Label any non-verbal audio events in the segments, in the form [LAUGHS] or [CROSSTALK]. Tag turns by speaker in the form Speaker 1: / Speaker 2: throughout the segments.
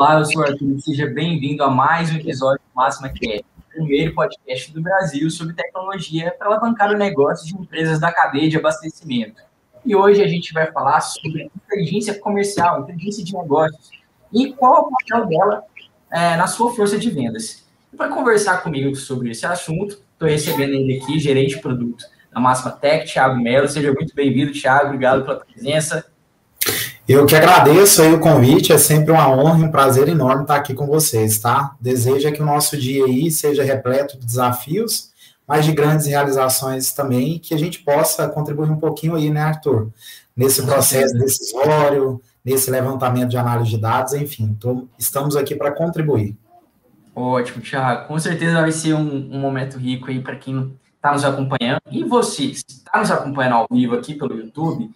Speaker 1: Olá, eu sou o Arthur, seja bem-vindo a mais um episódio do Máxima Cast, o primeiro podcast do Brasil sobre tecnologia para alavancar o negócio de empresas da cadeia de abastecimento. E hoje a gente vai falar sobre inteligência comercial, inteligência de negócios e qual é o papel dela é, na sua força de vendas. Para conversar comigo sobre esse assunto, estou recebendo ele aqui, gerente de produto da Máxima Tech, Thiago Melo. Seja muito bem-vindo, Thiago, obrigado pela presença.
Speaker 2: Eu que agradeço aí o convite, é sempre uma honra e um prazer enorme estar aqui com vocês, tá? Desejo que o nosso dia aí seja repleto de desafios, mas de grandes realizações também, que a gente possa contribuir um pouquinho aí, né, Arthur? Nesse processo decisório, nesse levantamento de análise de dados, enfim, tô, estamos aqui para contribuir.
Speaker 1: Ótimo, Thiago. Com certeza vai ser um, um momento rico aí para quem está nos acompanhando. E você, está nos acompanhando ao vivo aqui pelo YouTube,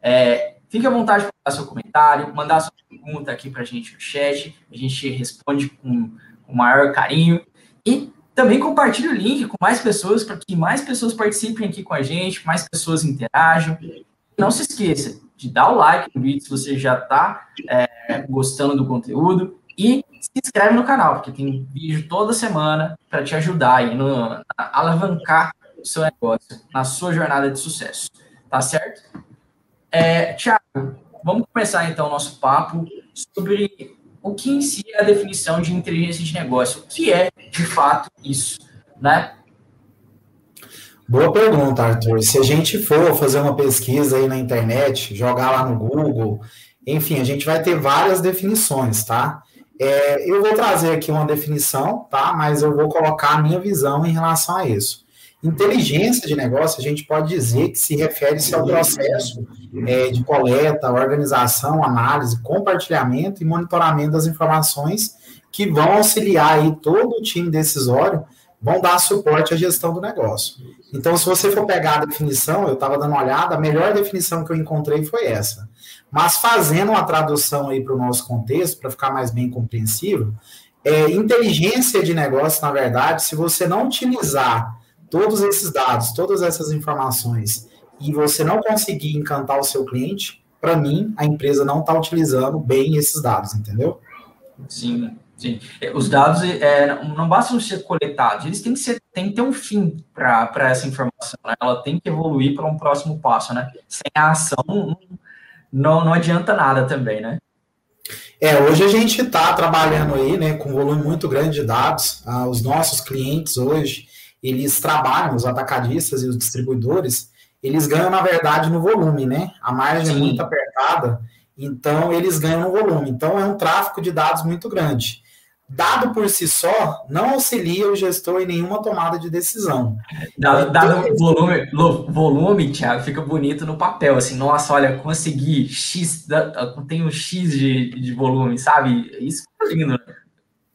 Speaker 1: é, Fique à vontade para dar seu comentário, mandar sua pergunta aqui para a gente no chat. A gente responde com o maior carinho. E também compartilhe o link com mais pessoas, para que mais pessoas participem aqui com a gente, mais pessoas interajam. Não se esqueça de dar o like no vídeo se você já está é, gostando do conteúdo. E se inscreve no canal, porque tem vídeo toda semana para te ajudar aí no, a alavancar o seu negócio na sua jornada de sucesso. Tá certo? É, Tiago, vamos começar então o nosso papo sobre o que em si é a definição de inteligência de negócio. O que é, de fato, isso, né?
Speaker 2: Boa pergunta, Arthur. Se a gente for fazer uma pesquisa aí na internet, jogar lá no Google, enfim, a gente vai ter várias definições, tá? É, eu vou trazer aqui uma definição, tá? Mas eu vou colocar a minha visão em relação a isso. Inteligência de negócio, a gente pode dizer que se refere-se ao processo é, de coleta, organização, análise, compartilhamento e monitoramento das informações que vão auxiliar aí todo o time decisório, vão dar suporte à gestão do negócio. Então, se você for pegar a definição, eu estava dando uma olhada, a melhor definição que eu encontrei foi essa. Mas fazendo uma tradução aí para o nosso contexto, para ficar mais bem compreensível, é, inteligência de negócio, na verdade, se você não utilizar todos esses dados, todas essas informações, e você não conseguir encantar o seu cliente, para mim, a empresa não está utilizando bem esses dados, entendeu?
Speaker 1: Sim, sim. É, os dados é, não bastam ser coletados, eles têm que, ser, têm que ter um fim para essa informação, né? ela tem que evoluir para um próximo passo, né? Sem a ação, não, não adianta nada também, né?
Speaker 2: É, hoje a gente está trabalhando aí, né, com um volume muito grande de dados. Ah, os nossos clientes hoje, eles trabalham, os atacadistas e os distribuidores, eles ganham, na verdade, no volume, né? A margem Sim. é muito apertada, então eles ganham no volume. Então é um tráfego de dados muito grande. Dado por si só, não auxilia o gestor em nenhuma tomada de decisão.
Speaker 1: Dado, dado então, volume, volume, Thiago, fica bonito no papel, assim, nossa, olha, consegui X, tenho X de, de volume, sabe? Isso é lindo, né?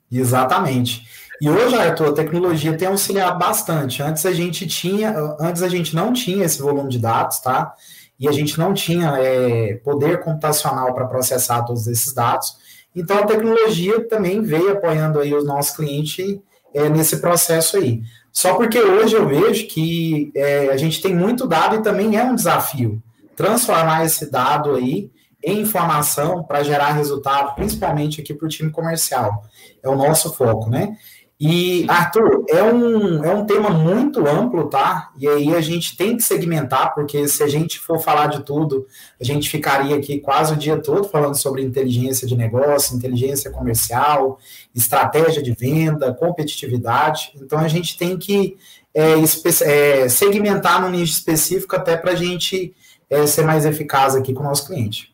Speaker 2: Exatamente. E hoje, Arthur, a tecnologia tem auxiliado bastante. Antes a gente tinha, antes a gente não tinha esse volume de dados, tá? E a gente não tinha é, poder computacional para processar todos esses dados. Então a tecnologia também veio apoiando aí os nossos clientes é, nesse processo aí. Só porque hoje eu vejo que é, a gente tem muito dado e também é um desafio transformar esse dado aí em informação para gerar resultado, principalmente aqui para o time comercial. É o nosso foco, né? E, Arthur, é um, é um tema muito amplo, tá? E aí a gente tem que segmentar, porque se a gente for falar de tudo, a gente ficaria aqui quase o dia todo falando sobre inteligência de negócio, inteligência comercial, estratégia de venda, competitividade. Então a gente tem que é, é, segmentar no nicho específico até para a gente é, ser mais eficaz aqui com o nosso cliente.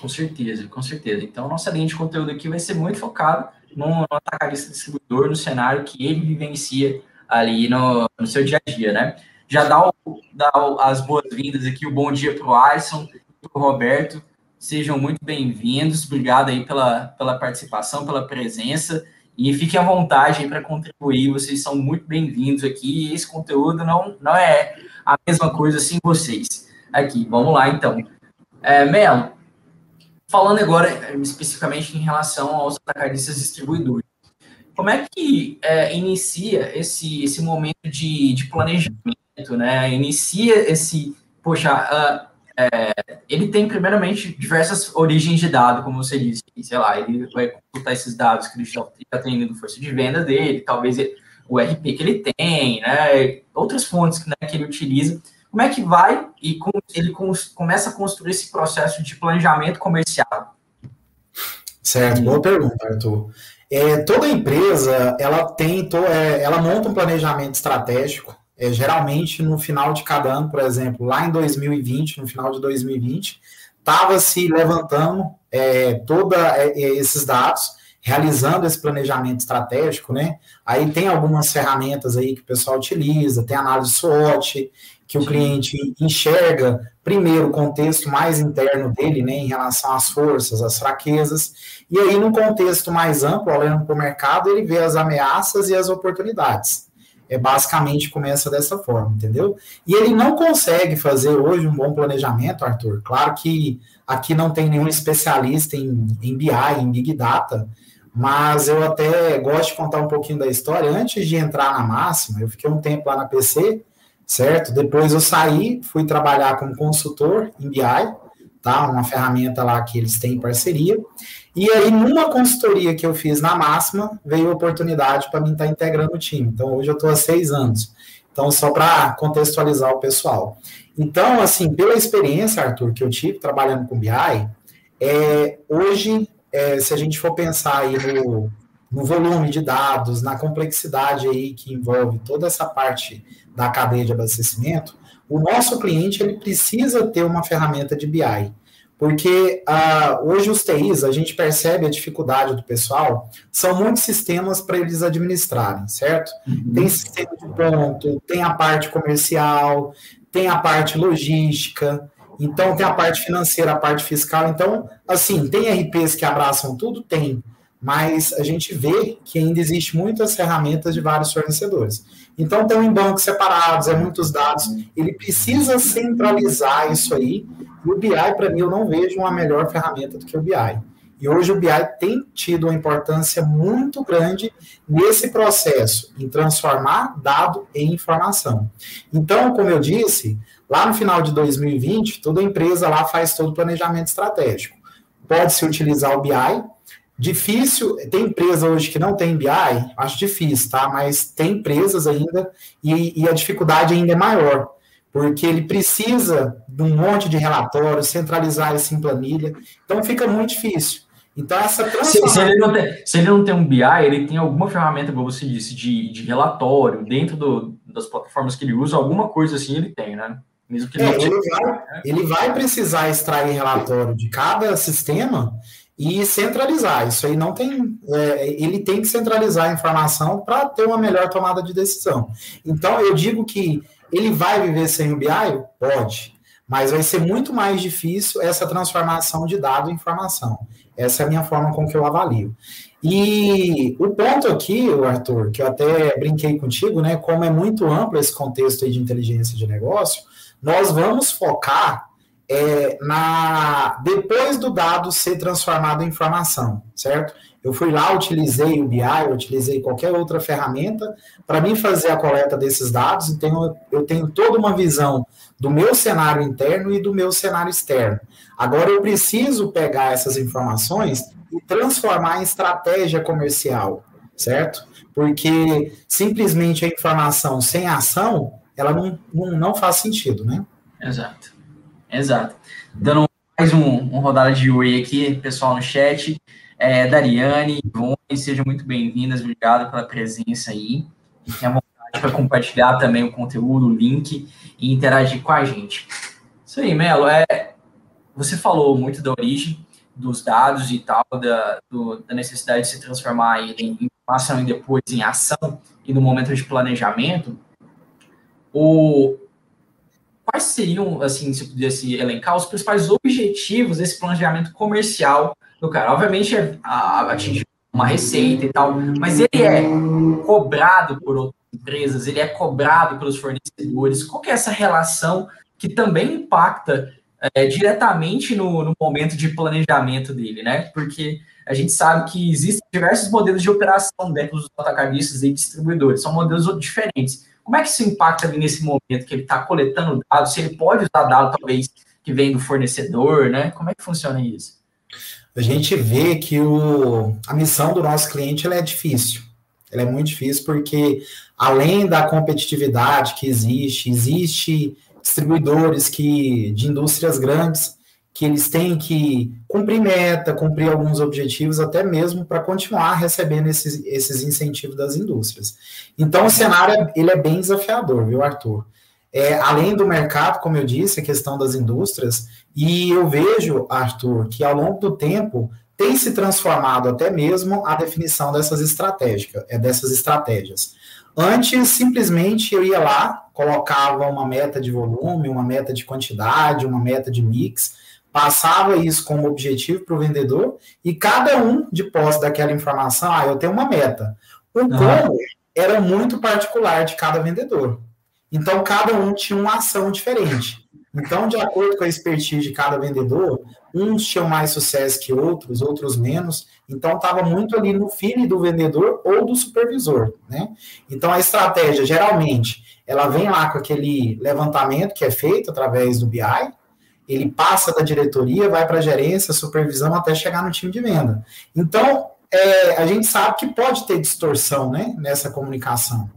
Speaker 1: Com certeza, com certeza. Então, nossa linha de conteúdo aqui vai ser muito focada no, no atacadista distribuidor, no cenário que ele vivencia ali no, no seu dia a dia, né? Já dá, o, dá as boas-vindas aqui, o bom dia para o Alisson para o Roberto. Sejam muito bem-vindos. Obrigado aí pela, pela participação, pela presença. E fiquem à vontade para contribuir. Vocês são muito bem-vindos aqui. Esse conteúdo não, não é a mesma coisa sem vocês. Aqui, vamos lá então. É, Melo, Falando agora eh, especificamente em relação aos atacadistas distribuidores, como é que é, inicia esse, esse momento de, de planejamento, né? Inicia esse, poxa, uh, é, ele tem, primeiramente, diversas origens de dado, como você disse. Sei lá, ele vai computar esses dados que ele já, já tem no força de venda dele, talvez o RP que ele tem, né, outras fontes né, que ele utiliza. Como é que vai e ele com, começa a construir esse processo de planejamento comercial?
Speaker 2: Certo, boa pergunta, Arthur. É, toda empresa, ela tem, é, ela monta um planejamento estratégico, é, geralmente no final de cada ano, por exemplo, lá em 2020, no final de 2020, estava se levantando é, todos é, é, esses dados, realizando esse planejamento estratégico, né? Aí tem algumas ferramentas aí que o pessoal utiliza, tem análise SWOT, que o cliente enxerga primeiro o contexto mais interno dele, né, em relação às forças, às fraquezas, e aí no contexto mais amplo, olhando para o mercado, ele vê as ameaças e as oportunidades. É basicamente começa dessa forma, entendeu? E ele não consegue fazer hoje um bom planejamento, Arthur. Claro que aqui não tem nenhum especialista em, em BI, em Big Data, mas eu até gosto de contar um pouquinho da história. Antes de entrar na máxima, eu fiquei um tempo lá na PC certo? Depois eu saí, fui trabalhar como consultor em BI, tá? Uma ferramenta lá que eles têm em parceria. E aí, numa consultoria que eu fiz na Máxima, veio a oportunidade para mim estar tá integrando o time. Então, hoje eu estou há seis anos. Então, só para contextualizar o pessoal. Então, assim, pela experiência, Arthur, que eu tive trabalhando com BI, é, hoje, é, se a gente for pensar aí no, no volume de dados, na complexidade aí que envolve toda essa parte da cadeia de abastecimento, o nosso cliente ele precisa ter uma ferramenta de BI. Porque uh, hoje os TIs, a gente percebe a dificuldade do pessoal, são muitos sistemas para eles administrarem, certo? Uhum. Tem sistema de ponto, tem a parte comercial, tem a parte logística, então tem a parte financeira, a parte fiscal. Então, assim, tem RPs que abraçam tudo? Tem. Mas a gente vê que ainda existe muitas ferramentas de vários fornecedores. Então, tem em bancos separados, é muitos dados. Ele precisa centralizar isso aí. E o BI, para mim, eu não vejo uma melhor ferramenta do que o BI. E hoje o BI tem tido uma importância muito grande nesse processo, em transformar dado em informação. Então, como eu disse, lá no final de 2020, toda empresa lá faz todo o planejamento estratégico. Pode-se utilizar o BI, Difícil, tem empresa hoje que não tem BI, acho difícil, tá? Mas tem empresas ainda e, e, a dificuldade ainda é maior, porque ele precisa de um monte de relatórios, centralizar isso em planilha, então fica muito difícil. Então, essa
Speaker 1: transformação... Se, se, ele não tem, se ele não tem um BI, ele tem alguma ferramenta, como você disse, de, de relatório, dentro do, das plataformas que ele usa, alguma coisa assim ele tem, né?
Speaker 2: Mesmo que ele, é, ele, vai, ele vai precisar extrair relatório de cada sistema e centralizar. Isso aí não tem. É, ele tem que centralizar a informação para ter uma melhor tomada de decisão. Então, eu digo que ele vai viver sem o BI? Pode. Mas vai ser muito mais difícil essa transformação de dado em informação. Essa é a minha forma com que eu avalio. E o ponto aqui, Arthur, que eu até brinquei contigo, né? Como é muito amplo esse contexto aí de inteligência de negócio, nós vamos focar é, na, depois do dado ser transformado em informação, certo? Eu fui lá, utilizei o BI, utilizei qualquer outra ferramenta para mim fazer a coleta desses dados, então eu tenho toda uma visão do meu cenário interno e do meu cenário externo. Agora eu preciso pegar essas informações e transformar em estratégia comercial, certo? Porque simplesmente a informação sem ação, ela não, não, não faz sentido, né?
Speaker 1: Exato. Exato. Dando mais um, uma rodada de oi aqui, pessoal no chat. É, Dariane, Ivone, sejam muito bem-vindas, obrigado pela presença aí. Fiquem à vontade para compartilhar também o conteúdo, o link e interagir com a gente. Isso aí, Melo. É, você falou muito da origem dos dados e tal, da, do, da necessidade de se transformar em informação e depois em ação e no momento de planejamento. O, quais seriam, assim, se pudesse elencar, os principais objetivos desse planejamento comercial do cara? Obviamente, é atingir uma receita e tal, mas ele é cobrado por outras empresas, ele é cobrado pelos fornecedores. Qual é essa relação que também impacta é, diretamente no, no, momento de planejamento dele, né? Porque a gente sabe que existem diversos modelos de operação dentro dos atacadistas e distribuidores, são modelos diferentes. Como é que isso impacta ali nesse momento que ele está coletando dados? Se ele pode usar dados, talvez, que vem do fornecedor, né? Como é que funciona isso?
Speaker 2: A gente vê que o, a missão do nosso cliente é difícil. Ela é muito difícil porque, além da competitividade que existe, existe distribuidores que, de indústrias grandes que eles têm que cumprir meta, cumprir alguns objetivos, até mesmo para continuar recebendo esses, esses incentivos das indústrias. Então, o cenário ele é bem desafiador, viu, Arthur? É, além do mercado, como eu disse, a questão das indústrias, e eu vejo, Arthur, que ao longo do tempo tem se transformado até mesmo a definição dessas estratégias, é, dessas estratégias. Antes, simplesmente eu ia lá, colocava uma meta de volume, uma meta de quantidade, uma meta de mix, passava isso como objetivo para o vendedor e cada um, de posse daquela informação, ah, eu tenho uma meta. O como era muito particular de cada vendedor. Então, cada um tinha uma ação diferente. Então, de acordo com a expertise de cada vendedor, uns tinham mais sucesso que outros, outros menos. Então, estava muito ali no feeling do vendedor ou do supervisor, né? Então, a estratégia, geralmente, ela vem lá com aquele levantamento que é feito através do BI, ele passa da diretoria, vai para a gerência, supervisão, até chegar no time de venda. Então, é, a gente sabe que pode ter distorção né, nessa comunicação.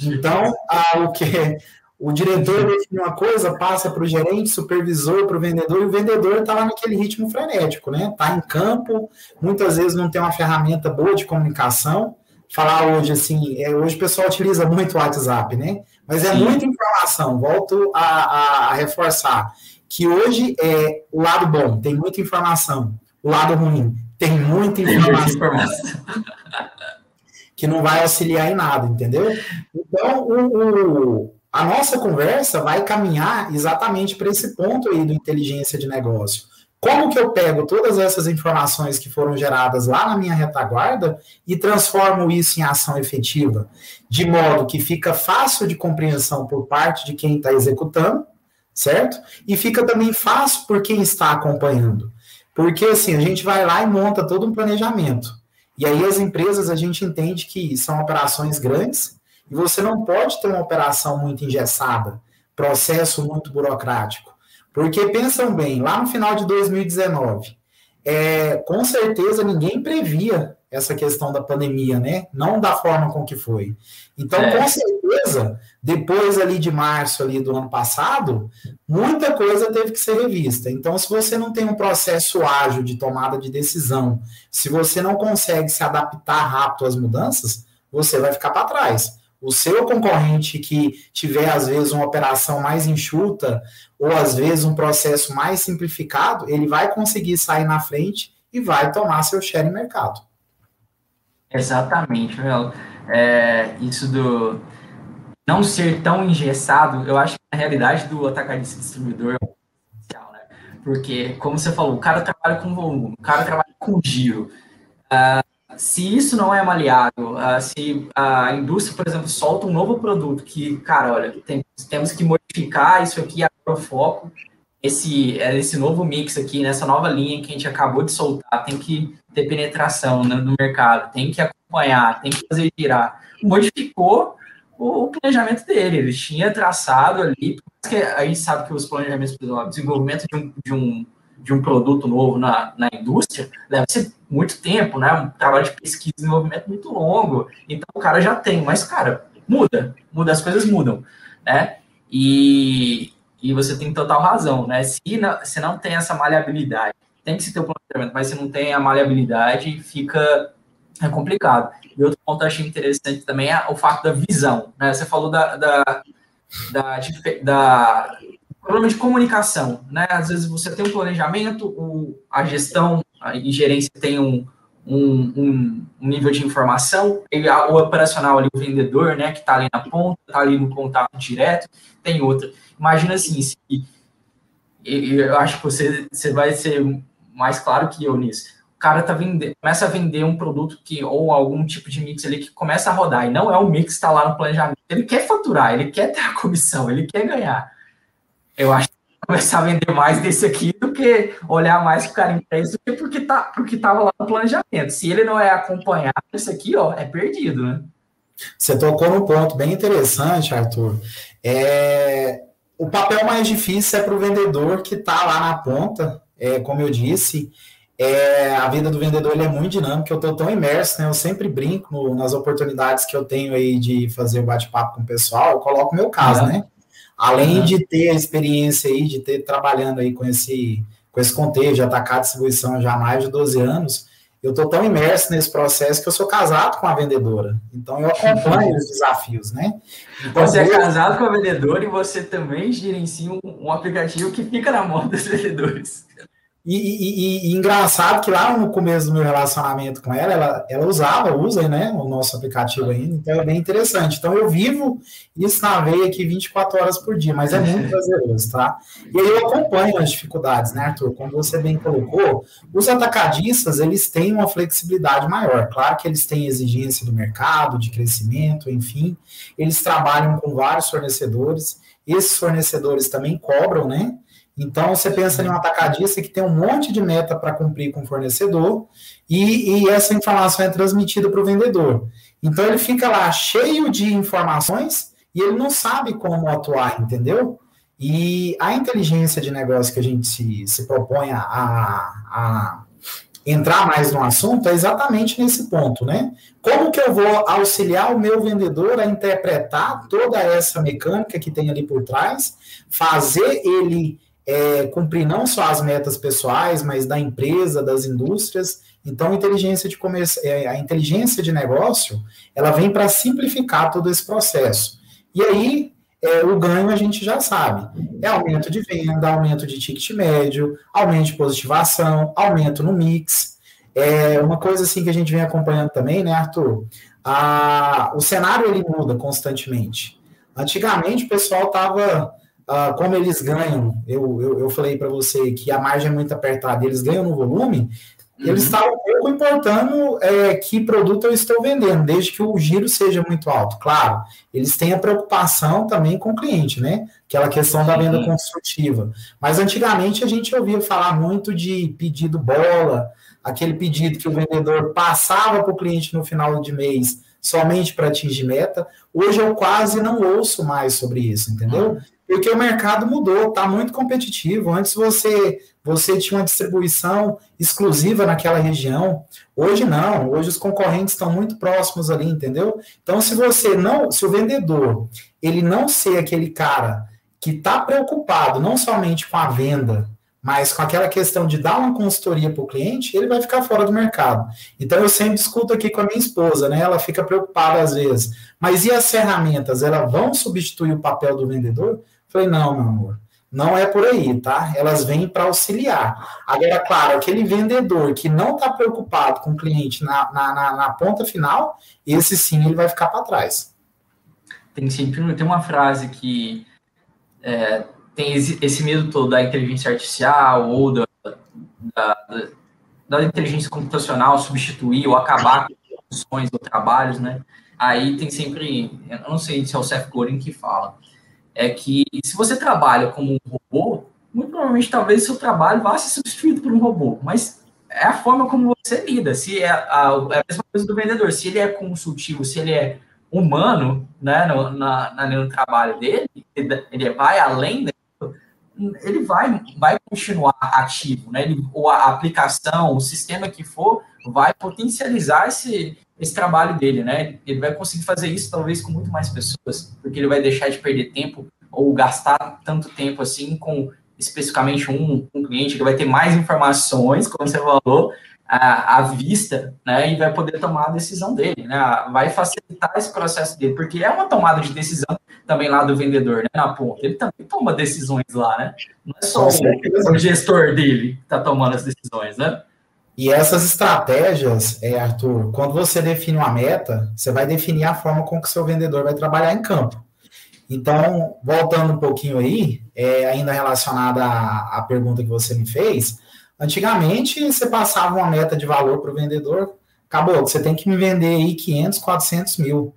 Speaker 2: Então, a, o que o diretor define uma coisa, passa para o gerente, supervisor, para o vendedor, e o vendedor está lá naquele ritmo frenético, né? Está em campo, muitas vezes não tem uma ferramenta boa de comunicação. Falar hoje assim, é, hoje o pessoal utiliza muito o WhatsApp, né? Mas é Sim. muita informação, volto a, a, a reforçar que hoje é o lado bom, tem muita informação. O lado ruim, tem muita informação. que não vai auxiliar em nada, entendeu? Então, o, o, a nossa conversa vai caminhar exatamente para esse ponto aí do inteligência de negócio. Como que eu pego todas essas informações que foram geradas lá na minha retaguarda e transformo isso em ação efetiva, de modo que fica fácil de compreensão por parte de quem está executando, certo? E fica também fácil por quem está acompanhando. Porque assim, a gente vai lá e monta todo um planejamento. E aí as empresas a gente entende que são operações grandes e você não pode ter uma operação muito engessada, processo muito burocrático. Porque pensam bem, lá no final de 2019, é, com certeza ninguém previa essa questão da pandemia, né? Não da forma com que foi. Então, é. com certeza, depois ali de março ali do ano passado, muita coisa teve que ser revista. Então, se você não tem um processo ágil de tomada de decisão, se você não consegue se adaptar rápido às mudanças, você vai ficar para trás. O seu concorrente que tiver, às vezes, uma operação mais enxuta, ou às vezes um processo mais simplificado, ele vai conseguir sair na frente e vai tomar seu share em mercado.
Speaker 1: Exatamente, Melo. É, isso do não ser tão engessado, eu acho que a realidade do atacadista distribuidor é essencial, né? Porque, como você falou, o cara trabalha com volume, o cara trabalha com giro. Uh, se isso não é maleável, uh, se a indústria, por exemplo, solta um novo produto que, cara, olha, tem, temos que modificar isso aqui, agora o foco, esse, é, esse novo mix aqui, nessa nova linha que a gente acabou de soltar, tem que ter penetração né, no mercado, tem que acompanhar, tem que fazer girar. Modificou o, o planejamento dele, ele tinha traçado ali, porque a gente sabe que os planejamentos, o desenvolvimento de um, de um, de um produto novo na, na indústria deve ser muito tempo, né? Um trabalho de pesquisa e desenvolvimento muito longo. Então o cara já tem, mas, cara, muda, muda, as coisas mudam, né? E, e você tem total razão, né? Se não, se não tem essa maleabilidade, tem que se ter o planejamento, mas se não tem a maleabilidade, fica é complicado. E outro ponto que eu achei interessante também é o fato da visão, né? Você falou da, da, da, da problema de comunicação, né? Às vezes você tem um planejamento, o, a gestão e gerência tem um, um, um, um, nível de informação, e o operacional ali, o vendedor, né, que está ali na ponta, está ali no contato direto, tem outra. Imagina assim, se, eu acho que você, você vai ser mais claro que eu nisso. O cara tá vendendo, começa a vender um produto que, ou algum tipo de mix ali que começa a rodar, e não é o mix que está lá no planejamento. Ele quer faturar, ele quer ter a comissão, ele quer ganhar. Eu acho que começar a vender mais desse aqui do que olhar mais para o cara em preço do que porque tá, porque estava lá no planejamento. Se ele não é acompanhado, isso aqui, ó, é perdido, né?
Speaker 2: Você tocou num ponto bem interessante, Arthur. É, o papel mais difícil é para o vendedor que está lá na ponta, é, como eu disse, é, a vida do vendedor é muito dinâmica, eu estou tão imerso, né? Eu sempre brinco nas oportunidades que eu tenho aí de fazer o bate-papo com o pessoal, eu coloco o meu caso, né? Além uhum. de ter a experiência aí, de ter trabalhando aí com esse, com esse contexto de atacar distribuição já há mais de 12 anos, eu estou tão imerso nesse processo que eu sou casado com a vendedora. Então eu acompanho os desafios, né?
Speaker 1: Então, você é casado com a vendedora e você também gerencia um, um aplicativo que fica na mão dos vendedores.
Speaker 2: E, e, e, engraçado que lá no começo do meu relacionamento com ela, ela, ela usava, usa, né, o nosso aplicativo ainda, então é bem interessante. Então eu vivo isso na veia aqui 24 horas por dia, mas é muito prazeroso, tá? E aí eu acompanho as dificuldades, né, Arthur? Como você bem colocou, os atacadistas, eles têm uma flexibilidade maior. Claro que eles têm exigência do mercado, de crescimento, enfim, eles trabalham com vários fornecedores, esses fornecedores também cobram, né? Então, você pensa em um atacadista que tem um monte de meta para cumprir com o fornecedor e, e essa informação é transmitida para o vendedor. Então, ele fica lá cheio de informações e ele não sabe como atuar, entendeu? E a inteligência de negócio que a gente se, se propõe a, a entrar mais no assunto é exatamente nesse ponto, né? Como que eu vou auxiliar o meu vendedor a interpretar toda essa mecânica que tem ali por trás, fazer ele é, cumprir não só as metas pessoais, mas da empresa, das indústrias. Então, a inteligência de é, a inteligência de negócio, ela vem para simplificar todo esse processo. E aí, é, o ganho a gente já sabe. É aumento de venda, aumento de ticket médio, aumento de positivação, aumento no mix. É uma coisa assim que a gente vem acompanhando também, né, Arthur? A, o cenário ele muda constantemente. Antigamente o pessoal estava ah, como eles ganham, eu, eu, eu falei para você que a margem é muito apertada, eles ganham no volume, uhum. eles estavam pouco importando é, que produto eu estou vendendo, desde que o giro seja muito alto. Claro, eles têm a preocupação também com o cliente, né? Aquela questão da venda construtiva. Mas antigamente a gente ouvia falar muito de pedido bola, aquele pedido que o vendedor passava para o cliente no final de mês somente para atingir meta. Hoje eu quase não ouço mais sobre isso, entendeu? Porque o mercado mudou, está muito competitivo. Antes você você tinha uma distribuição exclusiva naquela região. Hoje não, hoje os concorrentes estão muito próximos ali, entendeu? Então, se você não, se o vendedor ele não ser aquele cara que está preocupado não somente com a venda, mas com aquela questão de dar uma consultoria para o cliente, ele vai ficar fora do mercado. Então eu sempre discuto aqui com a minha esposa, né? Ela fica preocupada às vezes. Mas e as ferramentas? Elas vão substituir o papel do vendedor? Falei, não, meu amor, não é por aí, tá? Elas vêm para auxiliar. Agora, claro, aquele vendedor que não está preocupado com o cliente na, na, na, na, ponta final, esse sim ele vai ficar para trás.
Speaker 1: Tem sempre tem uma frase que é, tem esse medo todo da inteligência artificial ou da, da, da inteligência computacional substituir ou acabar com funções ou trabalhos, né? Aí tem sempre, eu não sei se é o Seth Godin que fala, é que se você trabalha como um robô, muito provavelmente talvez seu trabalho vá ser substituído por um robô, mas é a forma como você lida. Se é a, é a mesma coisa do vendedor, se ele é consultivo, se ele é humano, né, no, na, no trabalho dele, ele vai além ele vai, vai continuar ativo, né? Ele, ou a aplicação, o sistema que for, vai potencializar esse, esse trabalho dele, né? Ele vai conseguir fazer isso talvez com muito mais pessoas, porque ele vai deixar de perder tempo ou gastar tanto tempo assim com especificamente um, um cliente que vai ter mais informações, como você falou, à, à vista, né? E vai poder tomar a decisão dele, né? Vai facilitar esse processo dele, porque é uma tomada de decisão também lá do vendedor, né? Na ponta. Ele também toma decisões lá, né? Não é só o, o gestor dele que está tomando as decisões, né?
Speaker 2: E essas estratégias, é, Arthur, quando você define uma meta, você vai definir a forma com que o seu vendedor vai trabalhar em campo. Então, voltando um pouquinho aí, é, ainda relacionada à, à pergunta que você me fez, antigamente você passava uma meta de valor para o vendedor, acabou, você tem que me vender aí 500, 400 mil.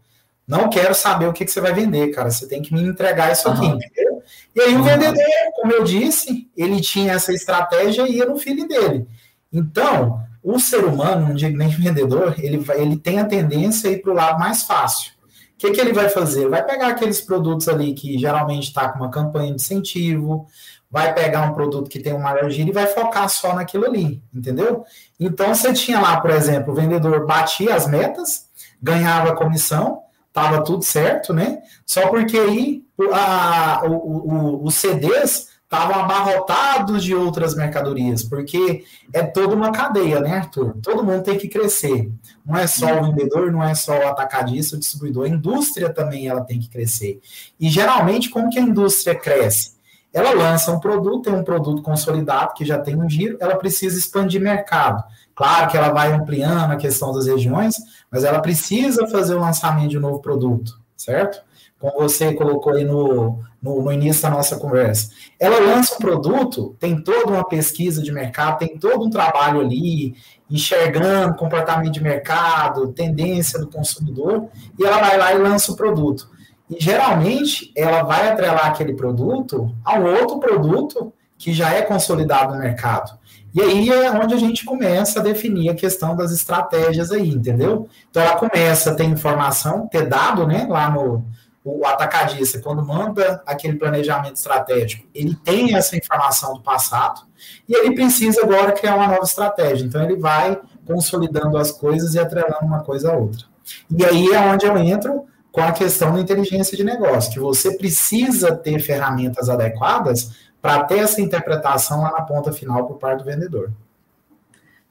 Speaker 2: Não quero saber o que, que você vai vender, cara, você tem que me entregar isso aqui, uhum. entendeu? E aí o vendedor, como eu disse, ele tinha essa estratégia e ia no feeling dele. Então, o ser humano, digo nem vendedor, ele, vai, ele tem a tendência a ir para o lado mais fácil, que que, que ele vai fazer? Vai pegar aqueles produtos ali que geralmente está com uma campanha de incentivo, vai pegar um produto que tem um maior e vai focar só naquilo ali, entendeu? Então você tinha lá, por exemplo, o vendedor batia as metas, ganhava comissão, estava tudo certo, né? Só porque aí a, o, o, os CDs estavam abarrotados de outras mercadorias, porque é toda uma cadeia, né, Arthur? Todo mundo tem que crescer. Não é só o vendedor, não é só o atacadista, o distribuidor, a indústria também ela tem que crescer. E geralmente, como que a indústria cresce? Ela lança um produto, tem um produto consolidado que já tem um giro, ela precisa expandir mercado. Claro que ela vai ampliando a questão das regiões, mas ela precisa fazer o lançamento de um novo produto, certo? Como você colocou aí no, no, no, início da nossa conversa. Ela lança um produto, tem toda uma pesquisa de mercado, tem todo um trabalho ali, enxergando comportamento de mercado, tendência do consumidor, e ela vai lá e lança o produto. E geralmente ela vai atrelar aquele produto a um outro produto que já é consolidado no mercado. E aí é onde a gente começa a definir a questão das estratégias aí, entendeu? Então ela começa a ter informação, ter dado, né, lá no o atacadista, quando manda aquele planejamento estratégico, ele tem essa informação do passado e ele precisa agora criar uma nova estratégia. Então ele vai consolidando as coisas e atrelando uma coisa a outra. E aí é onde eu entro com a questão da inteligência de negócio, que você precisa ter ferramentas adequadas para ter essa interpretação lá na ponta final por parte do vendedor.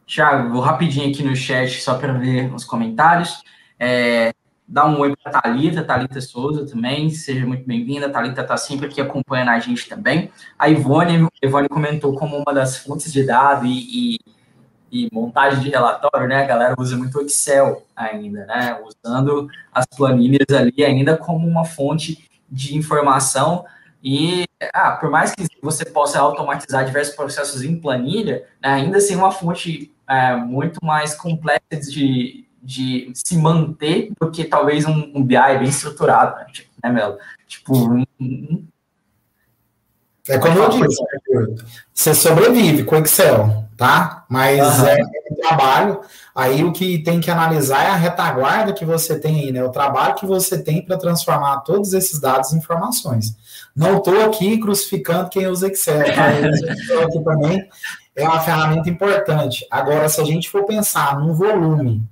Speaker 1: Tiago, vou rapidinho aqui no chat só para ver os comentários. É, dá um oi para a Thalita, Thalita Souza também, seja muito bem-vinda. Thalita está sempre aqui acompanhando a gente também. A Ivone, a Ivone comentou como uma das fontes de dados e, e, e, montagem de relatório, né? A galera usa muito Excel ainda, né? Usando as planilhas ali ainda como uma fonte de informação e, ah, por mais que você possa automatizar diversos processos em planilha, né, ainda assim é uma fonte é, muito mais complexa de, de se manter do que talvez um, um BI bem estruturado, né, tipo, né Melo? Tipo, um,
Speaker 2: é como eu disse, você sobrevive com Excel, tá? Mas uhum. é, é trabalho. Aí o que tem que analisar é a retaguarda que você tem aí, né? O trabalho que você tem para transformar todos esses dados em informações. Não estou aqui crucificando quem usa Excel, tá? Eu aqui também é uma ferramenta importante. Agora, se a gente for pensar num volume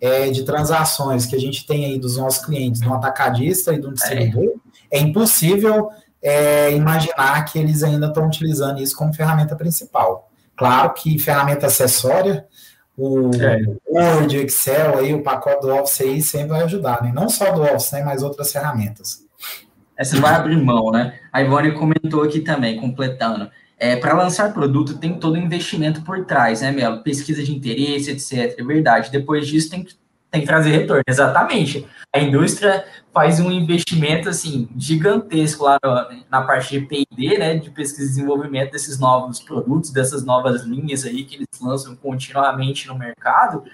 Speaker 2: é, de transações que a gente tem aí dos nossos clientes, no atacadista e do distribuidor, é, é impossível é, imaginar que eles ainda estão utilizando isso como ferramenta principal. Claro que ferramenta acessória, o é. Word, Excel, aí, o pacote do Office aí sempre vai ajudar, né? Não só do Office, né, mas outras ferramentas.
Speaker 1: Essa vai abrir mão, né? A Ivone comentou aqui também, completando. É, para lançar produto tem todo um investimento por trás, né, Melo? Pesquisa de interesse, etc. É verdade. Depois disso tem que, tem que trazer retorno. Exatamente. A indústria faz um investimento assim gigantesco lá na parte de P&D, né, de pesquisa e desenvolvimento desses novos produtos, dessas novas linhas aí que eles lançam continuamente no mercado,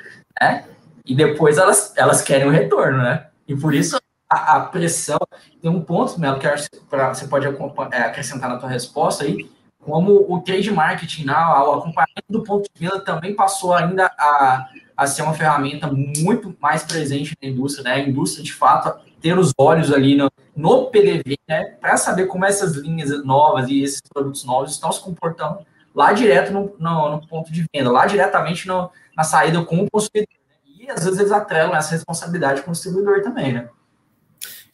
Speaker 1: né? E depois elas, elas querem o retorno, né? E por isso a, a pressão. Tem um ponto, Melo, que pra, você pode é, acrescentar na tua resposta aí, como o trade marketing, né, o acompanhamento do ponto de venda também passou ainda a, a ser uma ferramenta muito mais presente na indústria, né? A indústria, de fato, ter os olhos ali no, no PDV, né? Para saber como essas linhas novas e esses produtos novos estão se comportando lá direto no, no, no ponto de venda, lá diretamente no, na saída com o consumidor. Né? E às vezes eles atrelam essa responsabilidade com o distribuidor também, né?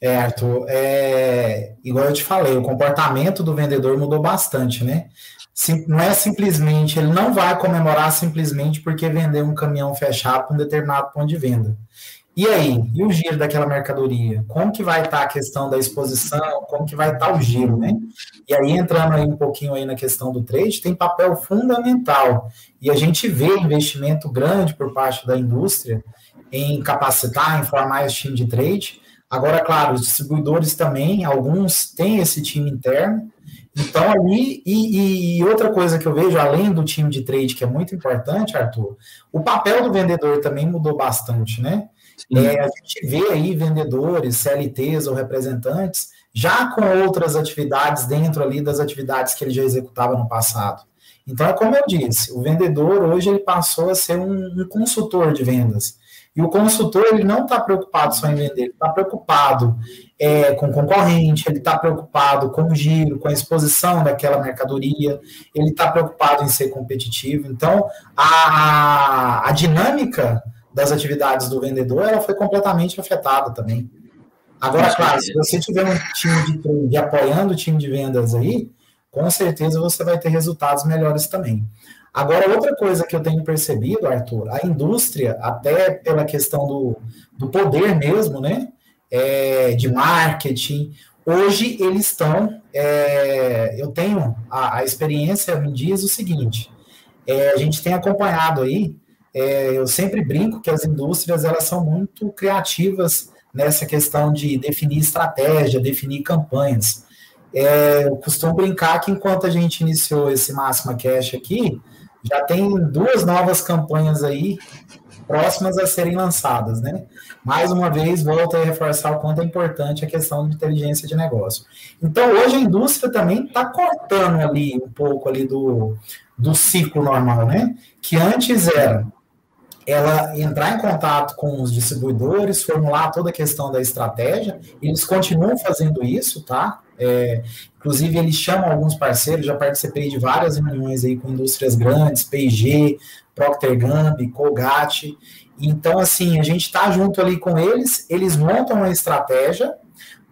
Speaker 2: É, Arthur, é, igual eu te falei, o comportamento do vendedor mudou bastante, né? Sim, não é simplesmente, ele não vai comemorar simplesmente porque vendeu um caminhão fechado para um determinado ponto de venda. E aí, e o giro daquela mercadoria? Como que vai estar tá a questão da exposição? Como que vai estar tá o giro, né? E aí, entrando aí um pouquinho aí na questão do trade, tem papel fundamental. E a gente vê investimento grande por parte da indústria em capacitar, em formar esse time de trade, Agora, claro, os distribuidores também, alguns têm esse time interno. Então, ali, e, e, outra coisa que eu vejo, além do time de trade, que é muito importante, Arthur, o papel do vendedor também mudou bastante, né? É, a gente vê aí vendedores, CLTs ou representantes, já com outras atividades dentro ali das atividades que ele já executava no passado. Então, é como eu disse, o vendedor hoje ele passou a ser um, um consultor de vendas. E o consultor ele não está preocupado só em vender, ele está preocupado é, com concorrente, ele está preocupado com o giro, com a exposição daquela mercadoria, ele está preocupado em ser competitivo. Então, a, a dinâmica das atividades do vendedor ela foi completamente afetada também. Agora, claro, se você tiver um time de trade apoiando o time de vendas aí, com certeza você vai ter resultados melhores também. Agora, outra coisa que eu tenho percebido, Arthur, a indústria, até pela questão do, do poder mesmo, né? É, de marketing, hoje eles estão. É, eu tenho a, a, experiência, me diz o seguinte: é, a gente tem acompanhado aí, é, eu sempre brinco que as indústrias elas são muito criativas nessa questão de definir estratégia, definir campanhas. É, eu costumo brincar que enquanto a gente iniciou esse Máxima Cash aqui, já tem duas novas campanhas aí próximas a serem lançadas, né? Mais uma vez, volto a reforçar o quanto é importante a questão de inteligência de negócio. Então, hoje a indústria também está cortando ali um pouco ali do, do ciclo normal, né? Que antes era ela entrar em contato com os distribuidores, formular toda a questão da estratégia, eles continuam fazendo isso, tá? É, inclusive, eles chamam alguns parceiros, já participei de várias reuniões aí com indústrias grandes, P&G, Procter Gamble, Colgate. Então, assim, a gente está junto ali com eles, eles montam uma estratégia,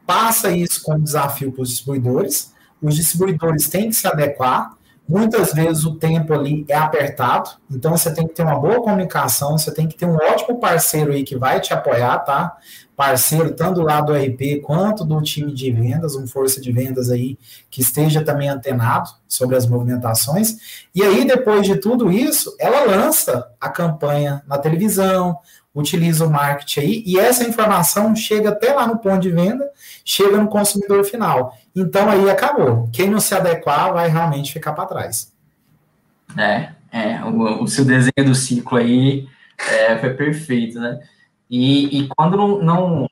Speaker 2: passa isso como desafio para os distribuidores, os distribuidores têm que se adequar, Muitas vezes o tempo ali é apertado, então você tem que ter uma boa comunicação, você tem que ter um ótimo parceiro aí que vai te apoiar, tá? Parceiro tanto lado do RP quanto do time de vendas, um força de vendas aí que esteja também antenado sobre as movimentações. E aí, depois de tudo isso, ela lança a campanha na televisão, utiliza o marketing aí, e essa informação chega até lá no ponto de venda, chega no consumidor final. Então aí acabou. Quem não se adequar vai realmente ficar para trás.
Speaker 1: É, é o, o, seu desenho do ciclo aí é, foi perfeito, né? E, e quando não, não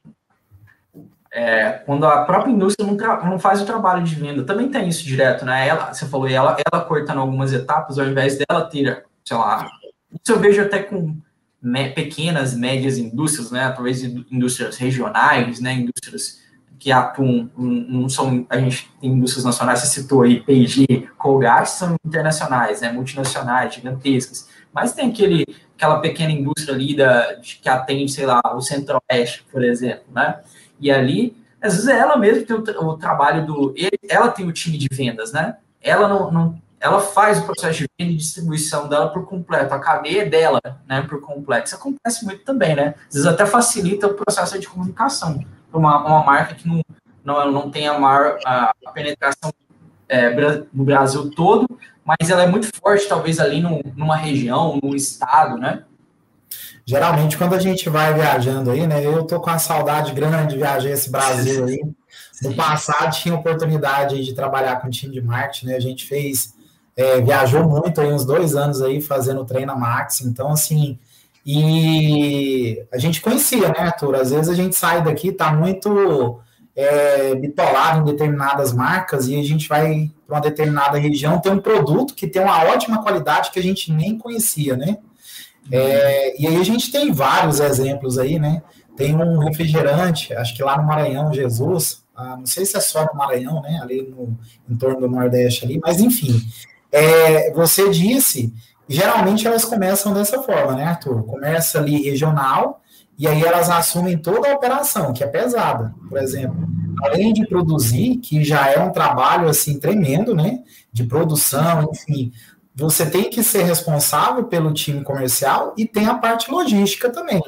Speaker 1: é, quando a própria indústria não, não, faz o trabalho de venda, também tem isso direto, né? Ela, você falou, ela, ela cortando algumas etapas, ao invés dela ter, sei lá, isso eu vejo até com me, pequenas, médias indústrias, né? Talvez indústrias regionais, né? Indústrias que atuam, não são, a gente tem indústrias nacionais, você citou aí, P&G, Colgate, são internacionais, né, multinacionais, gigantescas, mas tem aquele, aquela pequena indústria ali da, que atende, sei lá, o centro-oeste, por exemplo, né, e ali, às vezes é ela mesma tem o, o trabalho do, ela tem o time de vendas, né, ela não, não, ela faz o processo de venda e distribuição dela por completo, a cadeia dela, né, por completo, isso acontece muito também, né, às vezes até facilita o processo de comunicação, uma, uma marca que não, não, não tem a maior a, a penetração é, no Brasil todo, mas ela é muito forte, talvez ali no, numa região, num estado, né?
Speaker 2: Geralmente, quando a gente vai viajando aí, né? Eu tô com uma saudade grande de viajar esse Brasil [LAUGHS] aí. No passado, tinha oportunidade de trabalhar com time de marketing, né? A gente fez, é, viajou muito aí, uns dois anos aí, fazendo treino Max. Então, assim, e a gente conhecia, né, Arthur? Às vezes a gente sai daqui, tá muito é, bitolado em determinadas marcas e a gente vai para uma determinada região, tem um produto que tem uma ótima qualidade que a gente nem conhecia, né? É, e aí a gente tem vários exemplos aí, né? Tem um refrigerante, acho que lá no Maranhão, Jesus, ah, não sei se é só no Maranhão, né? Ali no em torno do Nordeste ali, mas enfim. É, você disse geralmente elas começam dessa forma, né, Arthur? Começa ali regional, e aí elas assumem toda a operação, que é pesada. Por exemplo, além de produzir, que já é um trabalho assim tremendo, né? De produção, enfim, você tem que ser responsável pelo time comercial e tem a parte logística também.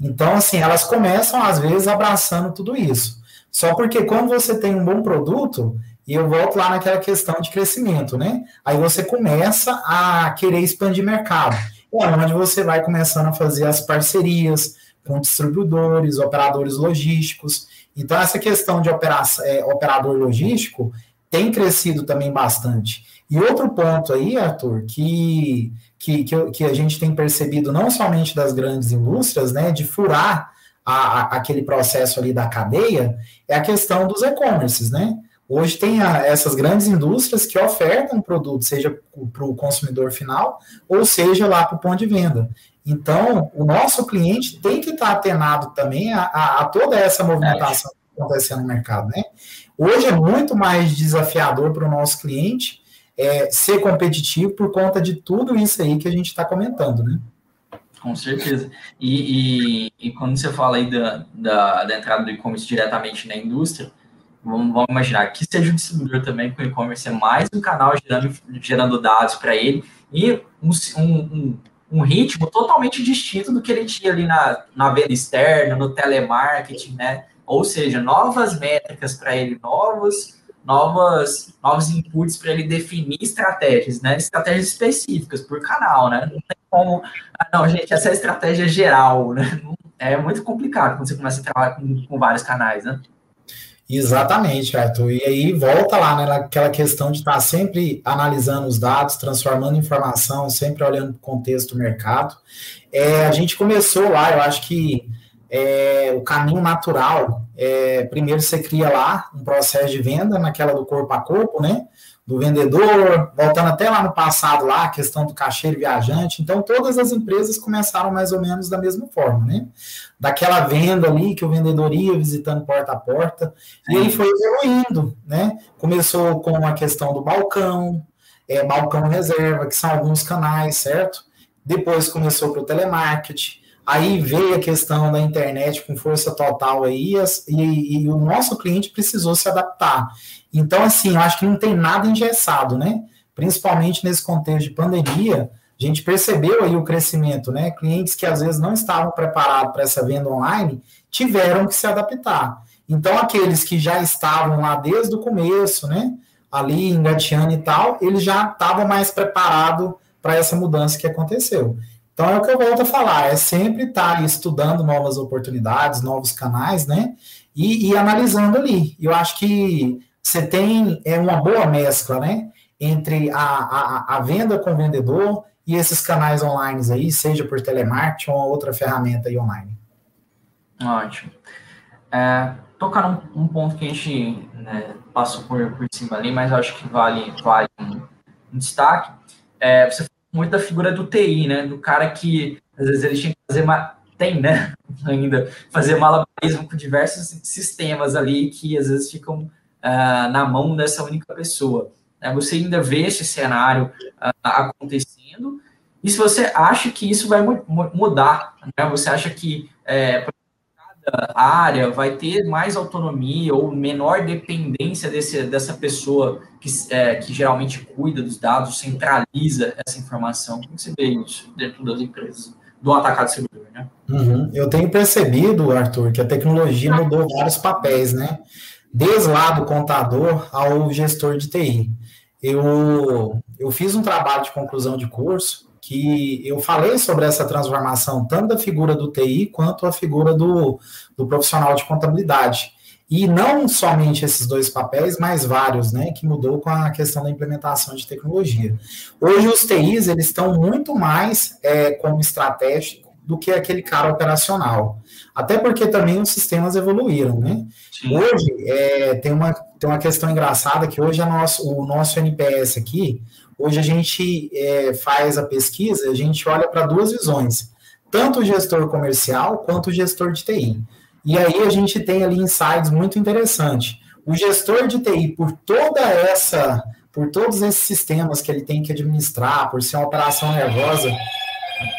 Speaker 2: Então, assim, elas começam, às vezes, abraçando tudo isso. Só porque quando você tem um bom produto, e eu volto lá naquela questão de crescimento, né? Aí você começa a querer expandir mercado. É onde você vai começando a fazer as parcerias com distribuidores, operadores logísticos. Então, essa questão de é, operador logístico tem crescido também bastante. E outro ponto aí, Arthur, que, que, que, que a gente tem percebido não somente das grandes indústrias, né, de furar a, a, aquele processo ali da cadeia, é a questão dos e-commerces, né? Hoje tem a, essas grandes indústrias que ofertam produto, seja para o consumidor final, ou seja lá para o ponto de venda. Então, o nosso cliente tem que estar atenado também a, a, a toda essa movimentação que está acontecendo no mercado. Né? Hoje é muito mais desafiador para o nosso cliente é, ser competitivo por conta de tudo isso aí que a gente está comentando, né?
Speaker 1: Com certeza. E, e, e, quando você fala aí da, da, da entrada do e-commerce diretamente na indústria, vamos, vamos, imaginar que seja um distribuidor também com e-commerce é mais um canal gerando, gerando dados para ele e um, um, um, ritmo totalmente distinto do que ele tinha ali na, na venda externa, no telemarketing, né? Ou seja, novas métricas para ele, novos novas, novos inputs para ele definir estratégias, né? Estratégias específicas por canal, né? Não tem como, ah, não, gente, essa é estratégia geral, né? É muito complicado quando você começa a trabalhar com, com vários canais, né?
Speaker 2: Exatamente, Arthur. E aí volta lá né, naquela questão de estar sempre analisando os dados, transformando informação, sempre olhando para o contexto do mercado. É, a gente começou lá, eu acho que é, o caminho natural, é, primeiro você cria lá um processo de venda, naquela do corpo a corpo, né? Do vendedor, voltando até lá no passado, lá, a questão do caixeiro viajante. Então, todas as empresas começaram mais ou menos da mesma forma, né? Daquela venda ali que o vendedor ia visitando porta a porta, e aí foi evoluindo, né? Começou com a questão do balcão, é, balcão reserva, que são alguns canais, certo? Depois começou para o telemarketing Aí veio a questão da internet com força total aí, e, e, o nosso cliente precisou se adaptar. Então, assim, eu acho que não tem nada engessado, né? Principalmente nesse contexto de pandemia, a gente percebeu aí o crescimento, né? Clientes que às vezes não estavam preparados para essa venda online tiveram que se adaptar. Então, aqueles que já estavam lá desde o começo, né? Ali engateando e tal, eles já estavam mais preparados para essa mudança que aconteceu. Então é o que eu volto a falar, é sempre estar tá estudando novas oportunidades, novos canais, né? E, e analisando ali. Eu acho que você tem é uma boa mescla, né? Entre a, a, a venda com o vendedor e esses canais online aí, seja por telemarketing ou outra ferramenta aí online.
Speaker 1: Ótimo. É, tocar num um ponto que a gente né, passou por, por cima ali, mas acho que vale, vale um, um destaque. É, você muito da figura do TI, né? Do cara que às vezes ele tinha que fazer uma tem, né? [LAUGHS] Ainda fazer malabarismo com diversos sistemas ali que às vezes ficam uh, na mão dessa única pessoa. Né? Você ainda vê esse cenário uh, acontecendo. E se você acha que isso vai mu mudar, né? Você acha que é, área vai ter mais autonomia ou menor dependência desse, dessa pessoa que, é, que geralmente cuida dos dados, centraliza essa informação. Como você vê isso dentro das empresas, do atacado distribuidor, né?
Speaker 2: Uhum. Eu tenho percebido, Arthur, que a tecnologia mudou vários papéis, né? Desde lá do contador ao gestor de TI. Eu, eu fiz um trabalho de conclusão de curso que eu falei sobre essa transformação, tanto da figura do TI quanto a figura do, do profissional de contabilidade. E não somente esses dois papéis, mas vários, né, que mudou com a questão da implementação de tecnologia. Hoje os TIs, eles estão muito mais é, como estratégico do que aquele cara operacional. Até porque também os sistemas evoluíram, né? Sim. Hoje, é, tem, uma, tem uma questão engraçada que hoje nosso, o nosso NPS aqui, Hoje a gente é, faz a pesquisa, a gente olha para duas visões, tanto o gestor comercial quanto o gestor de TI. E aí a gente tem ali insights muito interessantes. O gestor de TI, por toda essa, por todos esses sistemas que ele tem que administrar, por ser uma operação nervosa,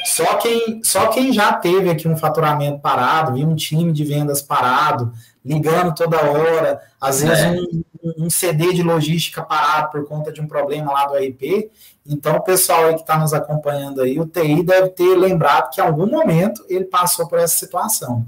Speaker 2: só quem, só quem já teve aqui um faturamento parado, viu um time de vendas parado, ligando toda hora, às vezes é. um, um, CD de logística parado por conta de um problema lá do RP. Então, o pessoal aí que está nos acompanhando aí, o TI deve ter lembrado que em algum momento ele passou por essa situação.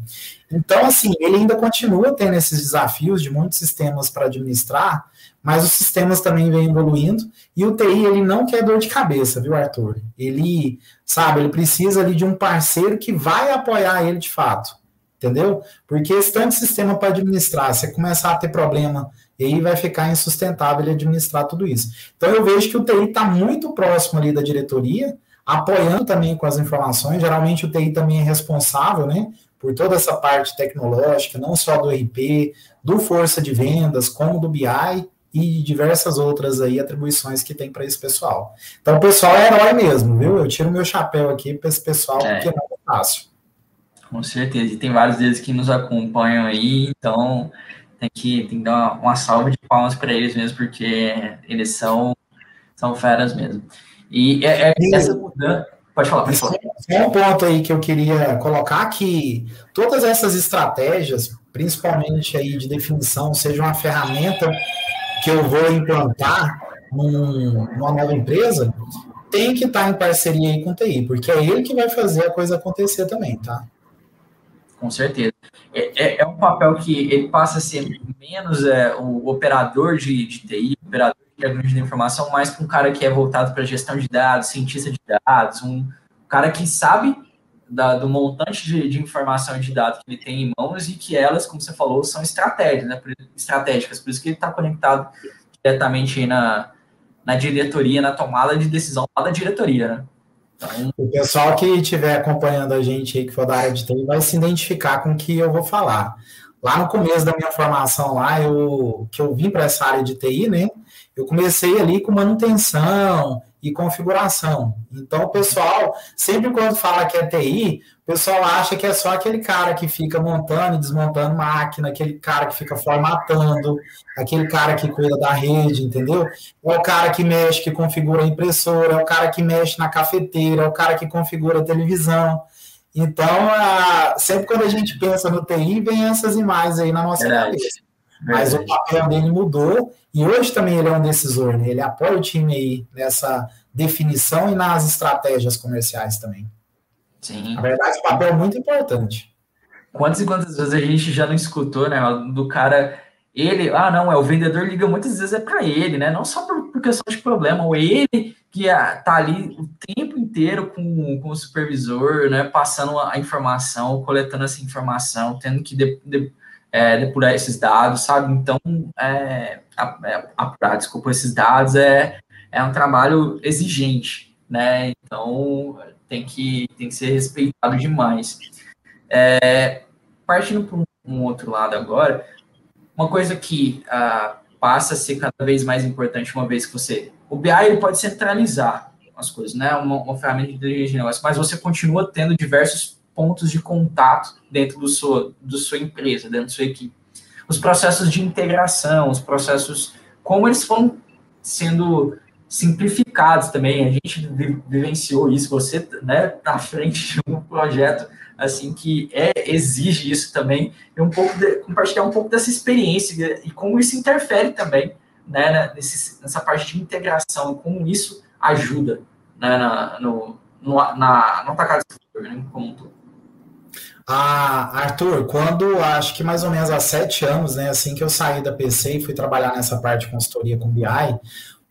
Speaker 2: Então, assim, ele ainda continua tendo esses desafios de muitos sistemas para administrar, mas os sistemas também vêm evoluindo e o TI ele não quer dor de cabeça, viu, Arthur? Ele, sabe, ele precisa ali de um parceiro que vai apoiar ele de fato entendeu? Porque esse tanto de sistema para administrar, você começar a ter problema, e aí vai ficar insustentável ele administrar tudo isso. Então eu vejo que o TI está muito próximo ali da diretoria, apoiando também com as informações. Geralmente o TI também é responsável, né? Por toda essa parte tecnológica, não só do RP, do força de vendas, como do BI. E diversas outras aí atribuições que tem para esse pessoal. Então, o pessoal é herói mesmo, viu? Eu tiro meu chapéu aqui para esse pessoal, é. porque não é fácil.
Speaker 1: Com certeza, e tem vários deles que nos acompanham aí, então tem que, tem que dar uma, uma salva de palmas para eles mesmo, porque eles são, são feras mesmo. E é, é essa mudança. Pode falar, pode falar.
Speaker 2: um ponto aí que eu queria colocar que todas essas estratégias, principalmente aí de definição, seja uma ferramenta que eu vou implantar num, numa nova empresa, tem que estar em parceria aí com o TI, porque é ele que vai fazer a coisa acontecer também, tá?
Speaker 1: Com certeza. É, é, é um papel que ele passa a ser menos é, o operador de, de TI, operador de tecnologia de informação, mais para um cara que é voltado para gestão de dados, cientista de dados, um cara que sabe da, do montante de, de, informação e de dados que ele tem em mãos e que elas, como você falou, são estratégias, né, estratégicas. Por isso que ele está conectado diretamente na, na diretoria, na tomada de decisão lá da diretoria, né?
Speaker 2: Então... O pessoal que estiver acompanhando a gente aí, que for da área de TI, vai se identificar com o que eu vou falar. Lá no começo da minha formação lá, eu, que eu vim para essa área de TI, né? Eu comecei ali com manutenção, e configuração. Então, o pessoal, sempre quando fala que é TI, o pessoal acha que é só aquele cara que fica montando e desmontando máquina, aquele cara que fica formatando, aquele cara que cuida da rede, entendeu? É o cara que mexe, que configura a impressora, é o cara que mexe na cafeteira, é o cara que configura a televisão. Então, a, sempre quando a gente pensa no TI, vem essas imagens aí na nossa Verdade. cabeça. Mas o papel dele mudou e hoje também ele é um decisor, né? Ele apoia o time aí nessa definição e nas estratégias comerciais também. Sim. Na verdade, o papel é muito importante.
Speaker 1: Quantas e quantas vezes a gente já não escutou, né? Do cara, ele, ah, não, é o vendedor liga muitas vezes é para ele, né? Não só por, por, questão de problema, ou ele que ah, tá ali o tempo inteiro com, com o supervisor, né? Passando a informação, coletando essa informação, tendo que de, de, é, depurar esses dados, sabe? Então, é, é apurar, desculpa, esses dados é, é um trabalho exigente, né? Então, tem que, tem que ser respeitado demais. É, partindo para um outro lado agora, uma coisa que ah, passa a ser cada vez mais importante uma vez que você... O BI ele pode centralizar as coisas, né? Uma, uma ferramenta de inteligência de negócio, mas você continua tendo diversos pontos de contato dentro do sua, do sua empresa, dentro da sua equipe. Os processos de integração, os processos, como eles foram sendo simplificados também. A gente vivenciou isso, você né, na frente de um projeto assim que é, exige isso também, e um pouco de, compartilhar um pouco dessa experiência e como isso interfere também né, nesse, nessa parte de integração, como isso ajuda né, na, no, no, na, no atacado né, como um todo.
Speaker 2: Ah, Arthur, quando acho que mais ou menos há sete anos, né, assim que eu saí da PC e fui trabalhar nessa parte de consultoria com BI,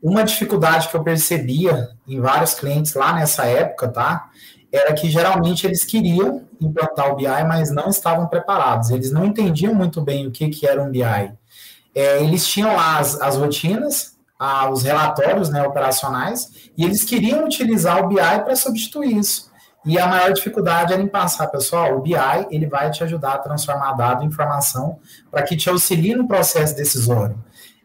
Speaker 2: uma dificuldade que eu percebia em vários clientes lá nessa época, tá? Era que geralmente eles queriam implantar o BI, mas não estavam preparados. Eles não entendiam muito bem o que, que era um BI. É, eles tinham lá as, as rotinas, ah, os relatórios né, operacionais, e eles queriam utilizar o BI para substituir isso. E a maior dificuldade era em passar, pessoal, o BI ele vai te ajudar a transformar dado em informação para que te auxilie no processo decisório.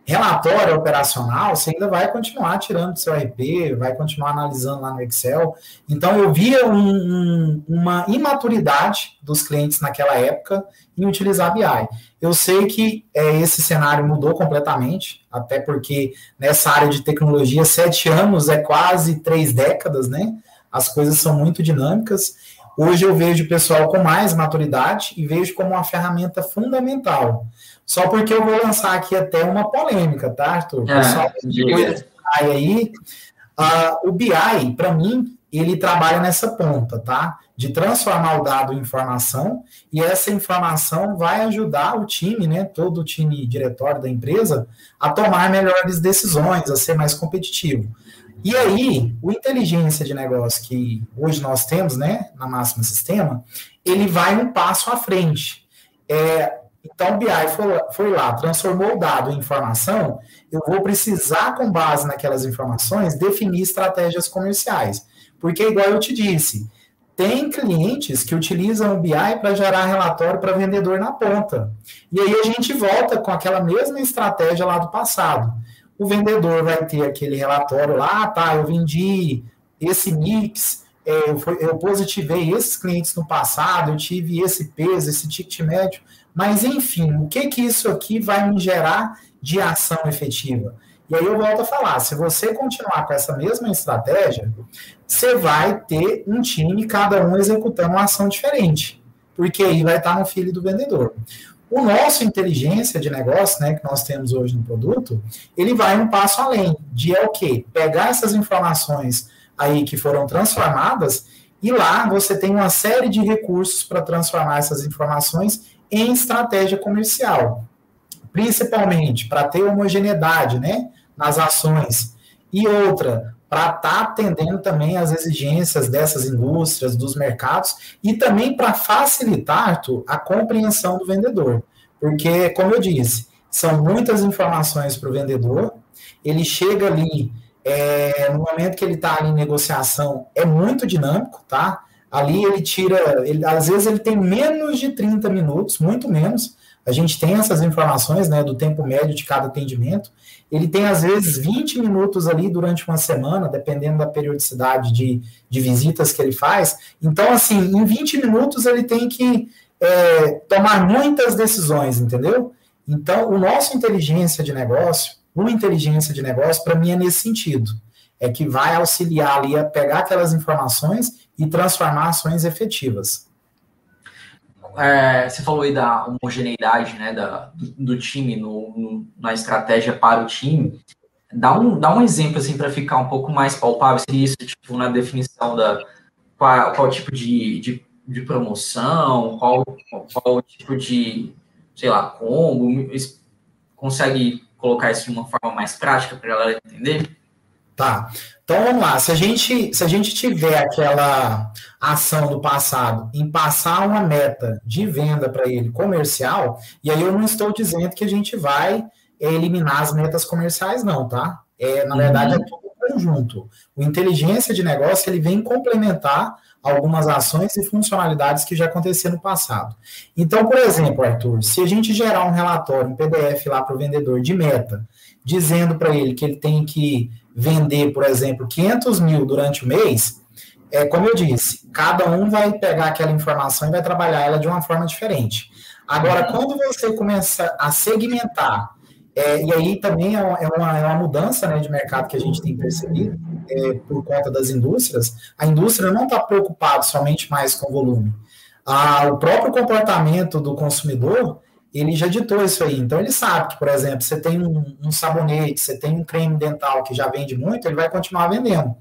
Speaker 2: Relatório operacional, você ainda vai continuar tirando do seu RP, vai continuar analisando lá no Excel. Então, eu via um, um, uma imaturidade dos clientes naquela época em utilizar BI. Eu sei que é, esse cenário mudou completamente, até porque nessa área de tecnologia, sete anos é quase três décadas, né? As coisas são muito dinâmicas. Hoje eu vejo o pessoal com mais maturidade e vejo como uma ferramenta fundamental. Só porque eu vou lançar aqui até uma polêmica, tá, Arthur? O é, pessoal aí, uh, o BI, para mim, ele trabalha nessa ponta, tá? De transformar o dado em informação, e essa informação vai ajudar o time, né? Todo o time diretório da empresa a tomar melhores decisões, a ser mais competitivo. E aí, o inteligência de negócio que hoje nós temos, né, na Máxima Sistema, ele vai um passo à frente. É, então, o BI foi, foi lá, transformou o dado em informação, eu vou precisar, com base naquelas informações, definir estratégias comerciais. Porque, igual eu te disse, tem clientes que utilizam o BI para gerar relatório para vendedor na ponta. E aí a gente volta com aquela mesma estratégia lá do passado o vendedor vai ter aquele relatório lá, ah, tá, eu vendi esse mix, é, eu, eu positivei esses clientes no passado, eu tive esse peso, esse ticket médio, mas enfim, o que que isso aqui vai me gerar de ação efetiva? E aí eu volto a falar, se você continuar com essa mesma estratégia, você vai ter um time, cada um executando uma ação diferente, porque aí vai estar no filho do vendedor. O nosso inteligência de negócio, né, que nós temos hoje no produto, ele vai um passo além, de é o quê? Pegar essas informações aí que foram transformadas e lá você tem uma série de recursos para transformar essas informações em estratégia comercial, principalmente para ter homogeneidade, né, nas ações e outra para estar tá atendendo também as exigências dessas indústrias, dos mercados, e também para facilitar, Arthur, a compreensão do vendedor. Porque, como eu disse, são muitas informações para o vendedor, ele chega ali, é, no momento que ele está ali em negociação, é muito dinâmico, tá? Ali ele tira, ele, às vezes ele tem menos de 30 minutos, muito menos, a gente tem essas informações né, do tempo médio de cada atendimento. Ele tem, às vezes, 20 minutos ali durante uma semana, dependendo da periodicidade de, de visitas que ele faz. Então, assim, em 20 minutos ele tem que é, tomar muitas decisões, entendeu? Então, o nosso inteligência de negócio, uma inteligência de negócio, para mim, é nesse sentido. É que vai auxiliar ali a pegar aquelas informações e transformar ações efetivas
Speaker 1: é, você falou aí da homogeneidade né, da, do, do time no, no, na estratégia para o time. Dá um, dá um exemplo assim para ficar um pouco mais palpável se isso tipo na definição da qual, qual tipo de, de, de, promoção, qual, qual tipo de sei lá combo consegue colocar isso de uma forma mais prática para a galera entender?
Speaker 2: Tá. Então vamos lá. Se a gente, se a gente tiver aquela ação do passado em passar uma meta de venda para ele comercial, e aí eu não estou dizendo que a gente vai eliminar as metas comerciais, não, tá? É, na verdade, é uhum. tudo conjunto. O inteligência de negócio ele vem complementar algumas ações e funcionalidades que já aconteceram no passado. Então, por exemplo, Arthur, se a gente gerar um relatório, um PDF lá para o vendedor de meta, dizendo para ele que ele tem que vender, por exemplo, 500 mil durante o mês, é como eu disse, cada um vai pegar aquela informação e vai trabalhar ela de uma forma diferente. Agora, quando você começa a segmentar, é, e aí também é uma, é uma, é mudança né, de mercado que a gente tem percebido é, por conta das indústrias, a indústria não está preocupada somente mais com volume. Ah, o próprio comportamento do consumidor ele já ditou isso aí. Então, ele sabe que, por exemplo, você tem um, um, sabonete, você tem um creme dental que já vende muito, ele vai continuar vendendo.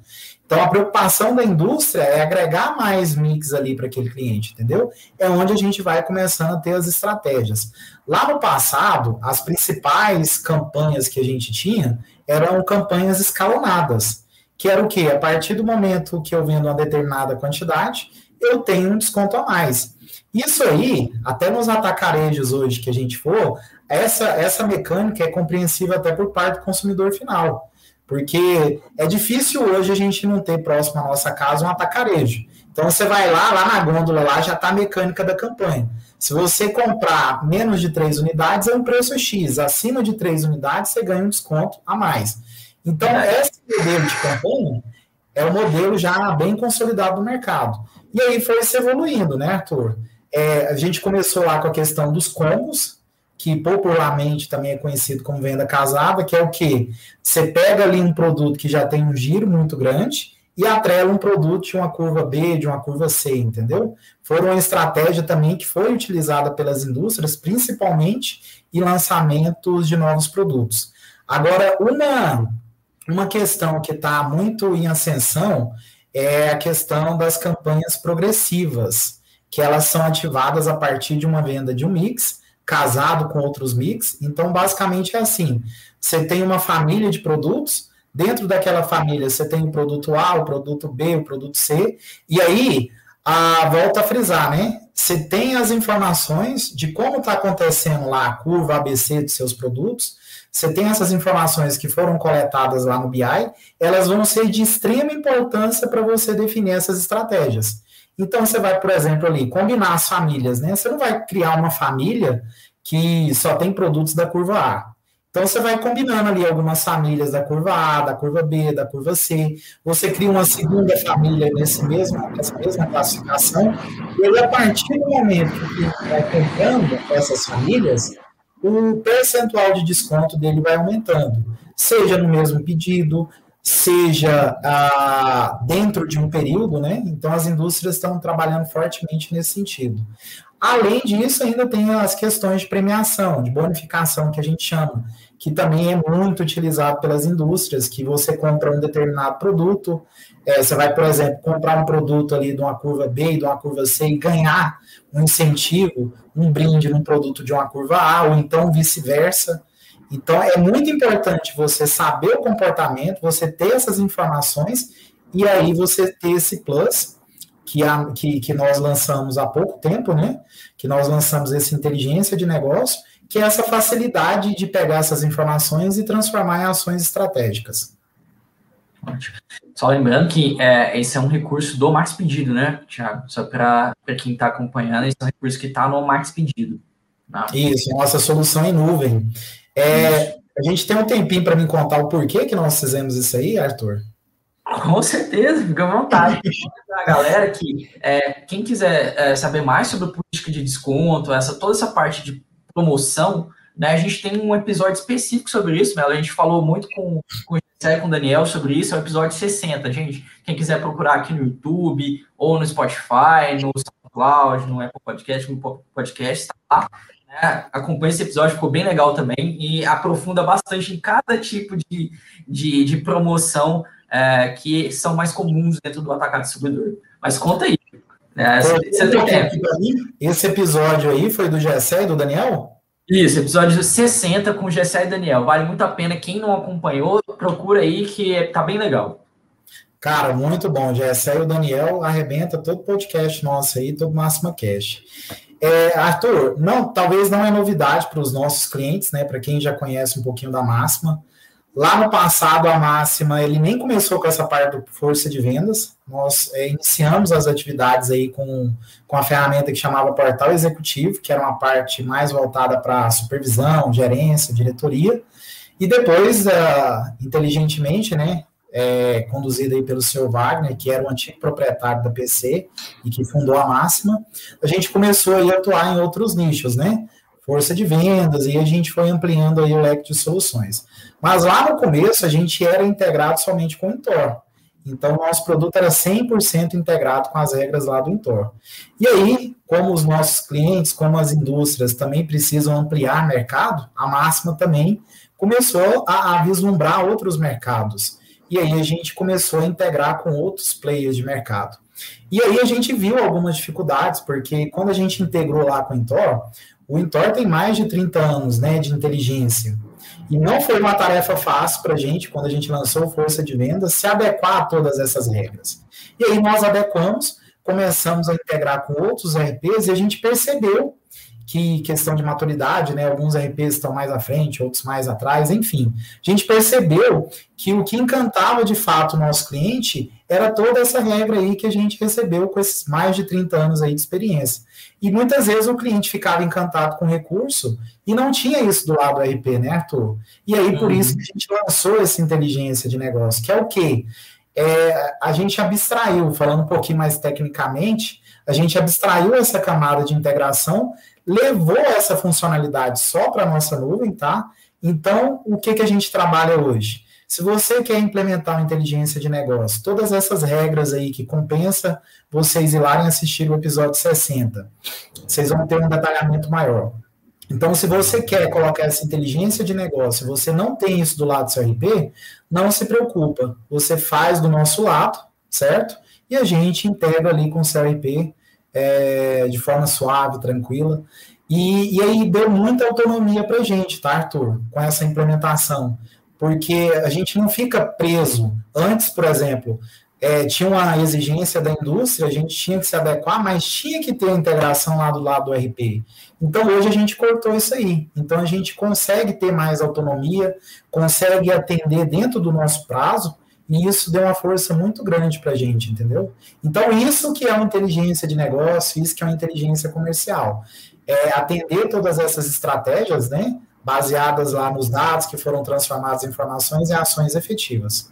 Speaker 2: Então, a preocupação da indústria é agregar mais mix ali para aquele cliente, entendeu? É onde a gente vai começando a ter as estratégias. Lá no passado, as principais campanhas que a gente tinha eram campanhas escalonadas, que era o quê? A partir do momento que eu vendo uma determinada quantidade, eu tenho um desconto a mais. Isso aí, até nos atacarejos hoje que a gente for, essa, essa mecânica é compreensível até por parte do consumidor final. Porque é difícil hoje a gente não ter próximo à nossa casa um atacarejo. Então você vai lá, lá na gôndola, lá já está a mecânica da campanha. Se você comprar menos de três unidades, é um preço X. Acima de três unidades, você ganha um desconto a mais. Então, esse modelo de campanha é um modelo já bem consolidado no mercado. E aí foi se evoluindo, né, Arthur? É, a gente começou lá com a questão dos combos, que popularmente também é conhecido como venda casada, que é o que? Você pega ali um produto que já tem um giro muito grande e atrela um produto de uma curva B, de uma curva C, entendeu? Foi uma estratégia também que foi utilizada pelas indústrias, principalmente em lançamentos de novos produtos. Agora, uma, uma questão que está muito em ascensão é a questão das campanhas progressivas que elas são ativadas a partir de uma venda de um mix, casado com outros mix. Então, basicamente é assim: você tem uma família de produtos, dentro daquela família você tem o produto A, o produto B, o produto C, e aí a volta a frisar, né? Você tem as informações de como está acontecendo lá a curva ABC dos seus produtos, você tem essas informações que foram coletadas lá no BI, elas vão ser de extrema importância para você definir essas estratégias. Então, você vai, por exemplo, ali, combinar as famílias, né? Você não vai criar uma família que só tem produtos da curva A. Então você vai combinando ali algumas famílias da curva A, da curva B, da curva C. Você cria uma segunda família nesse mesmo, nessa mesma classificação. E a partir do momento que vai comprando essas famílias, o percentual de desconto dele vai aumentando. Seja no mesmo pedido, seja ah, dentro de um período, né? Então as indústrias estão trabalhando fortemente nesse sentido. Além disso, ainda tem as questões de premiação, de bonificação que a gente chama, que também é muito utilizado pelas indústrias, que você compra um determinado produto, é, você vai, por exemplo, comprar um produto ali de uma curva B e de uma curva C e ganhar um incentivo, um brinde num produto de uma curva A, ou então vice-versa. Então, é muito importante você saber o comportamento, você ter essas informações, e aí você ter esse plus, que, a, que, que nós lançamos há pouco tempo, né? Que nós lançamos essa inteligência de negócio, que é essa facilidade de pegar essas informações e transformar em ações estratégicas.
Speaker 1: Ótimo. Só lembrando que é, esse é um recurso do Max Pedido, né, Tiago? Só para quem está acompanhando, esse é um recurso que está no Max Pedido.
Speaker 2: Tá? Isso, nossa solução em nuvem. É, a gente tem um tempinho para me contar o porquê que nós fizemos isso aí, Arthur?
Speaker 1: Com certeza, fica à vontade. a galera que é, quem quiser é, saber mais sobre política de desconto, essa toda essa parte de promoção, né? A gente tem um episódio específico sobre isso, Melo. A gente falou muito com, com o José com o Daniel sobre isso, é o episódio 60, gente. Quem quiser procurar aqui no YouTube, ou no Spotify, no SoundCloud, no Apple Podcast, no Podcast, tá lá. Né? Acompanhe esse episódio, ficou bem legal também e aprofunda bastante em cada tipo de, de, de promoção é, que são mais comuns dentro do atacado distribuidor. Mas conta aí. Né? Você
Speaker 2: tem tempo. Esse episódio aí foi do Gessé e do Daniel?
Speaker 1: Isso, episódio 60 com Gessé e Daniel. Vale muito a pena. Quem não acompanhou, procura aí que tá bem legal.
Speaker 2: Cara, muito bom. Gessé e o Daniel arrebenta todo podcast nosso aí, todo Máxima Cash. É, Arthur, não, talvez não é novidade para os nossos clientes, né? Para quem já conhece um pouquinho da Máxima. Lá no passado, a Máxima, ele nem começou com essa parte do força de vendas. Nós é, iniciamos as atividades aí com, com a ferramenta que chamava Portal Executivo, que era uma parte mais voltada para supervisão, gerência, diretoria. E depois, uh, inteligentemente, né, é, conduzida aí pelo senhor Wagner, que era o antigo proprietário da PC e que fundou a Máxima, a gente começou aí a atuar em outros nichos, né? Força de vendas, e a gente foi ampliando aí o leque de soluções. Mas lá no começo a gente era integrado somente com o Intor. Então, nosso produto era 100% integrado com as regras lá do Intor. E aí, como os nossos clientes, como as indústrias também precisam ampliar mercado, a Máxima também começou a, a vislumbrar outros mercados. E aí a gente começou a integrar com outros players de mercado. E aí a gente viu algumas dificuldades, porque quando a gente integrou lá com o Intor, o Intor tem mais de 30 anos né, de inteligência. E não foi uma tarefa fácil para a gente, quando a gente lançou Força de Vendas, se adequar a todas essas regras. E aí nós adequamos, começamos a integrar com outros RPs e a gente percebeu que questão de maturidade, né? Alguns RPs estão mais à frente, outros mais atrás, enfim. A gente percebeu que o que encantava de fato o nosso cliente era toda essa regra aí que a gente recebeu com esses mais de 30 anos aí de experiência. E muitas vezes o cliente ficava encantado com o recurso e não tinha isso do lado do RP, né, Arthur? E aí, por uhum. isso que a gente lançou essa inteligência de negócio, que é o quê? É, a gente abstraiu, falando um pouquinho mais tecnicamente, a gente abstraiu essa camada de integração levou essa funcionalidade só para a nossa nuvem, tá? Então, o que, que a gente trabalha hoje? Se você quer implementar uma inteligência de negócio, todas essas regras aí que compensa vocês ir lá e assistir o episódio 60, vocês vão ter um detalhamento maior. Então, se você quer colocar essa inteligência de negócio, você não tem isso do lado do seu RP, não se preocupa. Você faz do nosso lado, certo? E a gente integra ali com o seu RP é, de forma suave, tranquila. E, e aí deu muita autonomia para a gente, tá, Arthur, com essa implementação. Porque a gente não fica preso. Antes, por exemplo, é, tinha uma exigência da indústria, a gente tinha que se adequar, mas tinha que ter a integração lá do lado do RP. Então, hoje a gente cortou isso aí. Então, a gente consegue ter mais autonomia, consegue atender dentro do nosso prazo, e isso deu uma força muito grande para a gente, entendeu? Então, isso que é uma inteligência de negócio, isso que é uma inteligência comercial. É atender todas essas estratégias, né? baseadas lá nos dados que foram transformados em informações e ações efetivas.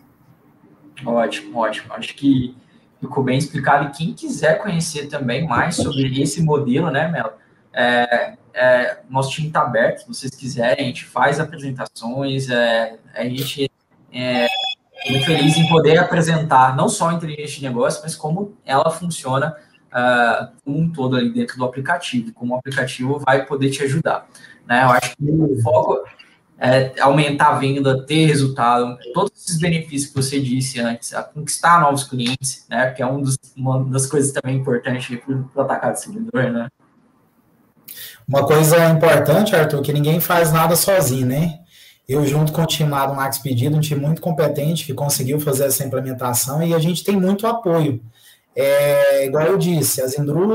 Speaker 1: Ótimo, ótimo. Acho que ficou bem explicado. E quem quiser conhecer também mais sobre esse modelo, né, Melo? É, é, nosso time está aberto, se vocês quiserem, a gente faz apresentações, é, a gente é muito feliz em poder apresentar não só a inteligência de negócio, mas como ela funciona uh, um todo ali dentro do aplicativo, como o aplicativo vai poder te ajudar. Né? Eu acho que o foco é aumentar a venda, ter resultado, todos esses benefícios que você disse antes, a conquistar novos clientes, né? Que é um dos, uma das coisas também importantes para o atacado servidor, né?
Speaker 2: Uma coisa importante, Arthur, que ninguém faz nada sozinho, né? Eu, junto com o time lá do Max Pedido, um time muito competente que conseguiu fazer essa implementação e a gente tem muito apoio. É, igual eu disse, as,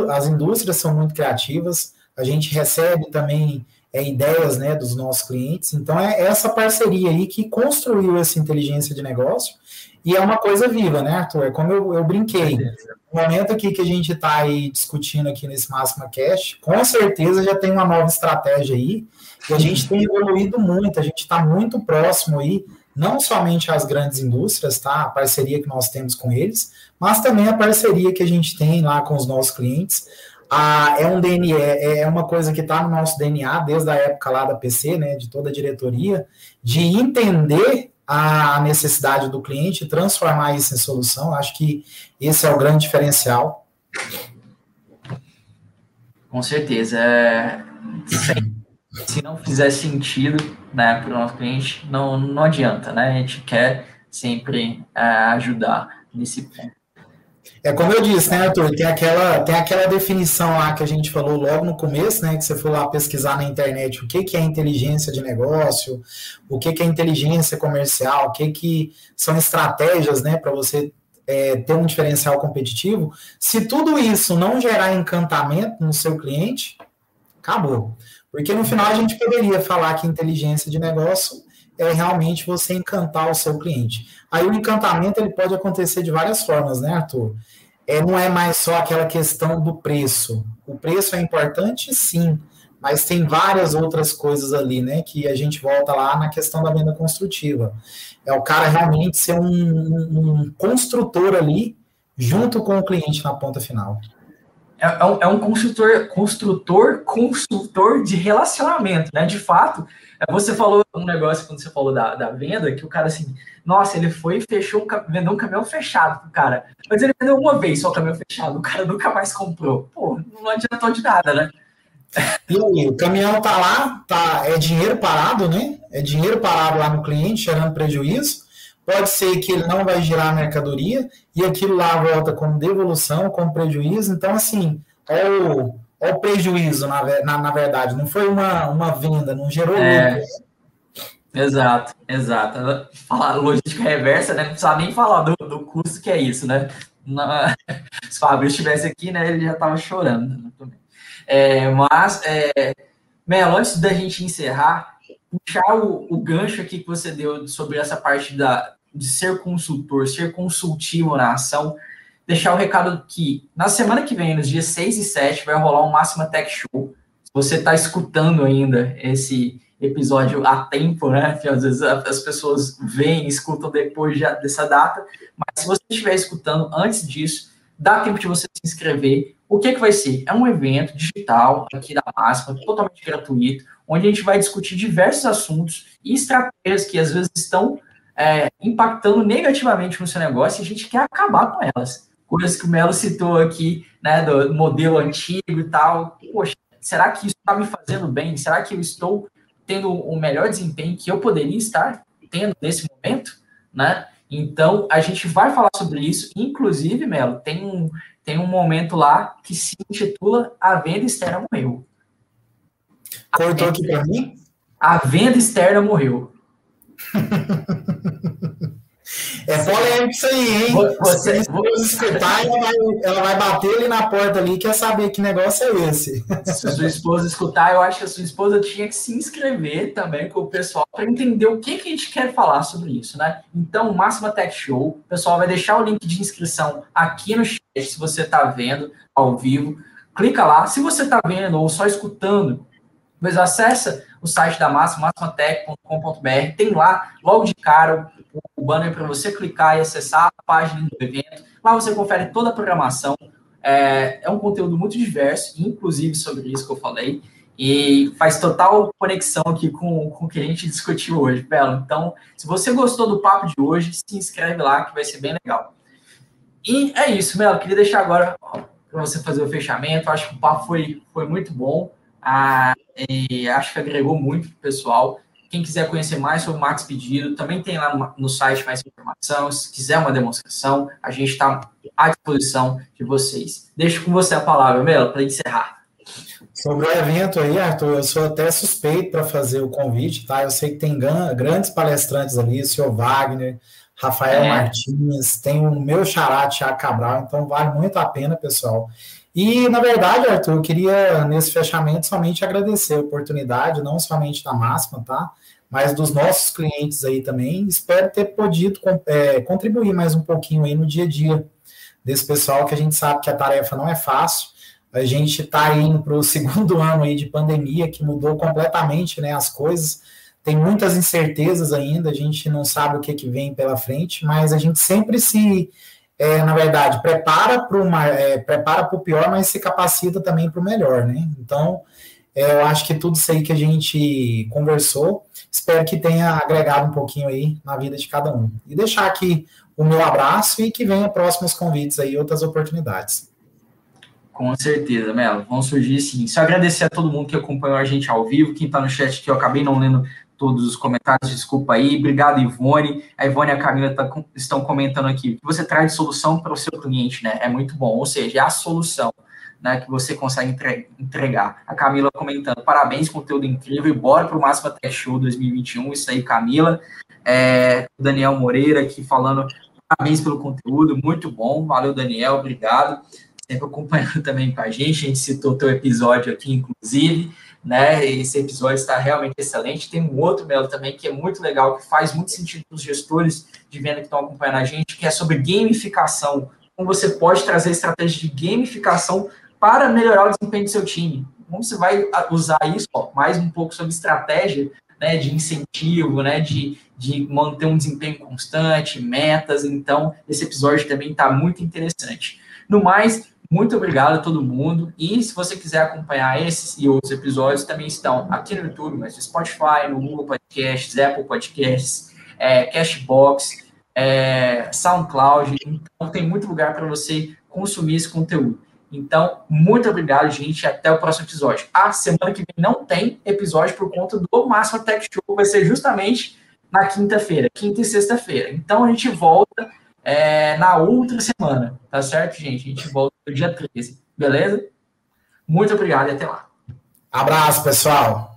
Speaker 2: as indústrias são muito criativas, a gente recebe também é, ideias né, dos nossos clientes, então é essa parceria aí que construiu essa inteligência de negócio e é uma coisa viva, né, Arthur? É como eu, eu brinquei. No momento aqui que a gente está aí discutindo aqui nesse Máxima Cash, com certeza já tem uma nova estratégia aí, e a gente tem evoluído muito, a gente está muito próximo aí, não somente às grandes indústrias, tá? A parceria que nós temos com eles, mas também a parceria que a gente tem lá com os nossos clientes. Ah, é um DNA, é, é uma coisa que está no nosso DNA desde a época lá da PC, né, de toda a diretoria, de entender a necessidade do cliente, transformar isso em solução. Acho que esse é o grande diferencial.
Speaker 1: Com certeza. É... Se não fizer sentido né, para o nosso cliente, não, não adianta, né? A gente quer sempre é, ajudar nesse ponto.
Speaker 2: É como eu disse, né, Arthur? Tem aquela, tem aquela definição lá que a gente falou logo no começo, né? Que você foi lá pesquisar na internet o que, que é inteligência de negócio, o que, que é inteligência comercial, o que, que são estratégias, né, para você é, ter um diferencial competitivo. Se tudo isso não gerar encantamento no seu cliente, acabou. Porque no final a gente poderia falar que inteligência de negócio é realmente você encantar o seu cliente. Aí o encantamento ele pode acontecer de várias formas, né, Arthur? É, não é mais só aquela questão do preço. O preço é importante, sim, mas tem várias outras coisas ali, né? Que a gente volta lá na questão da venda construtiva. É o cara realmente ser um, um construtor ali, junto com o cliente na ponta final.
Speaker 1: É, é, um, é um construtor, construtor, consultor de relacionamento, né? De fato, você falou um negócio quando você falou da, da venda, que o cara assim, nossa, ele foi e fechou, um, vendeu um caminhão fechado pro cara. Mas ele vendeu uma vez só o caminhão fechado, o cara nunca mais comprou. Pô, não adiantou de nada, né?
Speaker 2: E aí, o caminhão tá lá, tá, é dinheiro parado, né? É dinheiro parado lá no cliente, gerando prejuízo. Pode ser que ele não vai girar a mercadoria e aquilo lá volta como devolução, como prejuízo. Então, assim, é o, é o prejuízo, na, na, na, verdade. Não foi uma, uma venda, não gerou é, lucro.
Speaker 1: Exato, exato. Falar logística reversa, né? Não precisa nem falar do, do custo que é isso, né? Na, [LAUGHS] se o Fabrício estivesse aqui, né? Ele já estava chorando. Né? É, mas, é, Melo, antes da gente encerrar, puxar o, o gancho aqui que você deu sobre essa parte da, de ser consultor, ser consultivo na ação, deixar o recado que na semana que vem, nos dias 6 e 7, vai rolar um Máxima Tech Show. Se você está escutando ainda esse episódio a tempo, né? Que às vezes as pessoas veem, escutam depois de, dessa data, mas se você estiver escutando antes disso, dá tempo de você se inscrever. O que, que vai ser? É um evento digital aqui da Máxima, totalmente gratuito, onde a gente vai discutir diversos assuntos e estratégias que às vezes estão é, impactando negativamente no seu negócio e a gente quer acabar com elas coisas que o Melo citou aqui, né, do modelo antigo e tal. Poxa, será que isso está me fazendo bem? Será que eu estou tendo o melhor desempenho que eu poderia estar tendo nesse momento, né? Então, a gente vai falar sobre isso. Inclusive, Melo, tem um, tem um momento lá que se intitula A Venda Externa Morreu.
Speaker 2: Cortou aqui para mim?
Speaker 1: A venda externa morreu. [LAUGHS]
Speaker 2: É polêmico isso aí, hein? Você, você escutar, ela vai, ela vai bater ali na porta ali, quer saber que negócio é esse.
Speaker 1: Se sua esposa escutar, eu acho que a sua esposa tinha que se inscrever também com o pessoal para entender o que, que a gente quer falar sobre isso, né? Então, Máxima Tech Show, o pessoal vai deixar o link de inscrição aqui no chat, se você está vendo ao vivo. Clica lá. Se você está vendo ou só escutando, mas acessa no site da Máxima, maximatech.com.br. Tem lá, logo de cara, o banner para você clicar e acessar a página do evento. Lá você confere toda a programação. É, é um conteúdo muito diverso, inclusive sobre isso que eu falei. E faz total conexão aqui com, com o que a gente discutiu hoje, Belo. Então, se você gostou do papo de hoje, se inscreve lá que vai ser bem legal. E é isso, Melo. Queria deixar agora para você fazer o fechamento. Acho que o papo foi, foi muito bom. Ah, e acho que agregou muito para o pessoal. Quem quiser conhecer mais sobre o Max Pedido, também tem lá no, no site mais informação. Se quiser uma demonstração, a gente está à disposição de vocês. Deixo com você a palavra, Melo, para encerrar.
Speaker 2: Sobre o evento aí, Arthur, eu sou até suspeito para fazer o convite, tá? Eu sei que tem grandes palestrantes ali, o senhor Wagner, Rafael é. Martins, tem o meu xará, Thiago Cabral, então vale muito a pena, pessoal. E, na verdade, Arthur, eu queria, nesse fechamento, somente agradecer a oportunidade, não somente da Máxima, tá? Mas dos nossos clientes aí também. Espero ter podido é, contribuir mais um pouquinho aí no dia a dia desse pessoal, que a gente sabe que a tarefa não é fácil, a gente está indo para o [LAUGHS] segundo ano aí de pandemia, que mudou completamente né, as coisas. Tem muitas incertezas ainda, a gente não sabe o que, que vem pela frente, mas a gente sempre se, é, na verdade, prepara para uma é, prepara para o pior, mas se capacita também para o melhor, né? Então, é, eu acho que tudo isso aí que a gente conversou, espero que tenha agregado um pouquinho aí na vida de cada um. E deixar aqui o meu abraço e que venha próximos convites aí, outras oportunidades.
Speaker 1: Com certeza, Melo. Vão surgir sim. Só agradecer a todo mundo que acompanhou a gente ao vivo, quem está no chat que eu acabei não lendo todos os comentários, desculpa aí. Obrigado, Ivone. A Ivone e a Camila tá, estão comentando aqui. você traz solução para o seu cliente, né? É muito bom. Ou seja, é a solução né, que você consegue entregar. A Camila comentando, parabéns, conteúdo incrível, e bora para o Máxima Tech Show 2021. Isso aí, Camila. É, o Daniel Moreira aqui falando, parabéns pelo conteúdo, muito bom. Valeu, Daniel, obrigado sempre acompanhando também com a gente. A gente citou o teu episódio aqui, inclusive, né? Esse episódio está realmente excelente. Tem um outro, Melo, também, que é muito legal, que faz muito sentido para os gestores de venda que estão acompanhando a gente, que é sobre gamificação. Como você pode trazer estratégias de gamificação para melhorar o desempenho do seu time. Como você vai usar isso? Ó, mais um pouco sobre estratégia né, de incentivo, né, de, de manter um desempenho constante, metas. Então, esse episódio também está muito interessante. No mais, muito obrigado a todo mundo. E se você quiser acompanhar esses e outros episódios, também estão aqui no YouTube, mas no Spotify, no Google Podcasts, Apple Podcasts, é, Cashbox, é, SoundCloud. Então, tem muito lugar para você consumir esse conteúdo. Então, muito obrigado, gente. Até o próximo episódio. A semana que vem não tem episódio por conta do Máximo Tech Show. Vai ser justamente na quinta-feira, quinta e sexta-feira. Então, a gente volta é, na outra semana, tá certo, gente? A gente volta no dia 13, beleza? Muito obrigado e até lá.
Speaker 2: Abraço, pessoal.